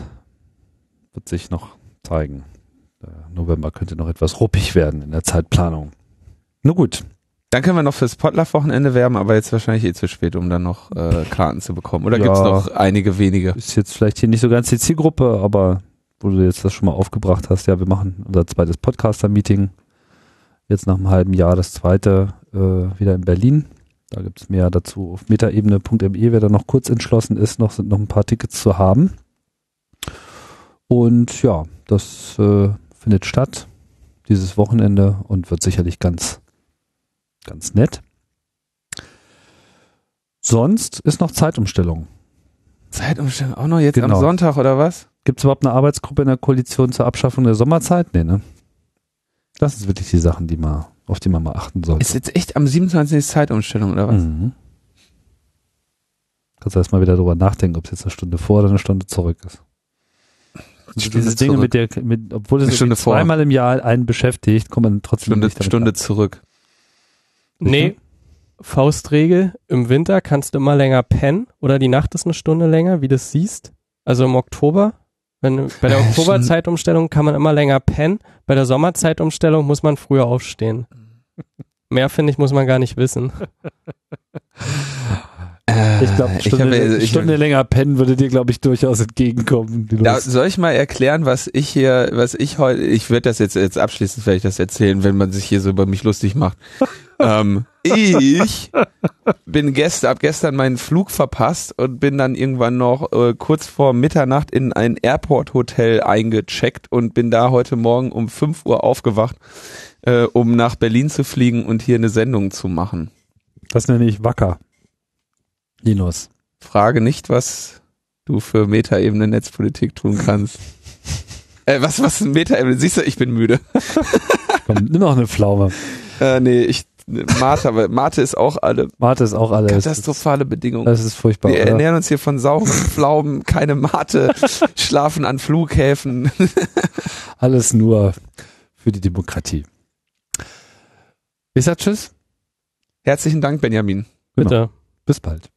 wird sich noch zeigen. Der November könnte noch etwas ruppig werden in der Zeitplanung. Nur gut. Dann können wir noch fürs Potluck-Wochenende werben, aber jetzt wahrscheinlich eh zu spät, um dann noch äh, Karten zu bekommen. Oder Ja. gibt's noch einige wenige? Ist jetzt vielleicht hier nicht so ganz die Zielgruppe, aber wo du jetzt das schon mal aufgebracht hast, ja, wir machen unser zweites Podcaster-Meeting. Jetzt nach einem halben Jahr das zweite äh, wieder in Berlin. Da gibt es mehr dazu auf metaebene.me, wer da noch kurz entschlossen ist, noch sind noch ein paar Tickets zu haben. Und ja, das äh, findet statt dieses Wochenende und wird sicherlich ganz, ganz nett. Sonst ist noch Zeitumstellung. Zeitumstellung auch noch jetzt Genau. am Sonntag oder was? Gibt es überhaupt eine Arbeitsgruppe in der Koalition zur Abschaffung der Sommerzeit? Nee, ne? Das ist wirklich die Sachen, die man, auf die man mal achten sollte. Ist jetzt echt am 27. Zeitumstellung oder was? Mhm. Kannst du erst mal wieder drüber nachdenken, ob es jetzt eine Stunde vor oder eine Stunde zurück ist. Also diese Dinge zurück. mit der, mit, obwohl es Eine Stunde irgendwie vor. zweimal im Jahr einen beschäftigt, kommt man trotzdem Stunde, nicht damit Stunde ab. zurück. Nee, Faustregel, im Winter kannst du immer länger pennen oder die Nacht ist eine Stunde länger, wie du es siehst. Also im Oktober, wenn, bei der Oktoberzeitumstellung kann man immer länger pennen, bei der Sommerzeitumstellung muss man früher aufstehen. Mehr, finde ich, muss man gar nicht wissen. Äh, Ich glaube, Stunde, hab ja- ich- Stunde länger pennen würde dir, glaube ich, durchaus entgegenkommen. Da, soll ich mal erklären, was ich hier, was ich heute, ich werde das jetzt, jetzt abschließend werde ich das erzählen, wenn man sich hier so über mich lustig macht. ähm, ich bin gestern, hab gestern meinen Flug verpasst und bin dann irgendwann noch äh, kurz vor Mitternacht in ein Airport-Hotel eingecheckt und bin da heute Morgen um 5 Uhr aufgewacht, äh, um nach Berlin zu fliegen und hier eine Sendung zu machen. Das nenne ich wacker. Linus. Frage nicht, was du für Metaebene Netzpolitik tun kannst. äh, was, was ist Metaebene? Siehst du, ich bin müde. Komm, nimm noch eine Pflaume. Äh, nee, ich, Mate, aber Mate ist auch alle Mate ist auch alles. katastrophale Bedingungen. Das ist furchtbar. Wir oder? ernähren uns hier von sauren Pflaumen, keine Mate, schlafen an Flughäfen. Alles nur für die Demokratie. Ich sag Tschüss. Herzlichen Dank, Benjamin. Bitte. Bis bald.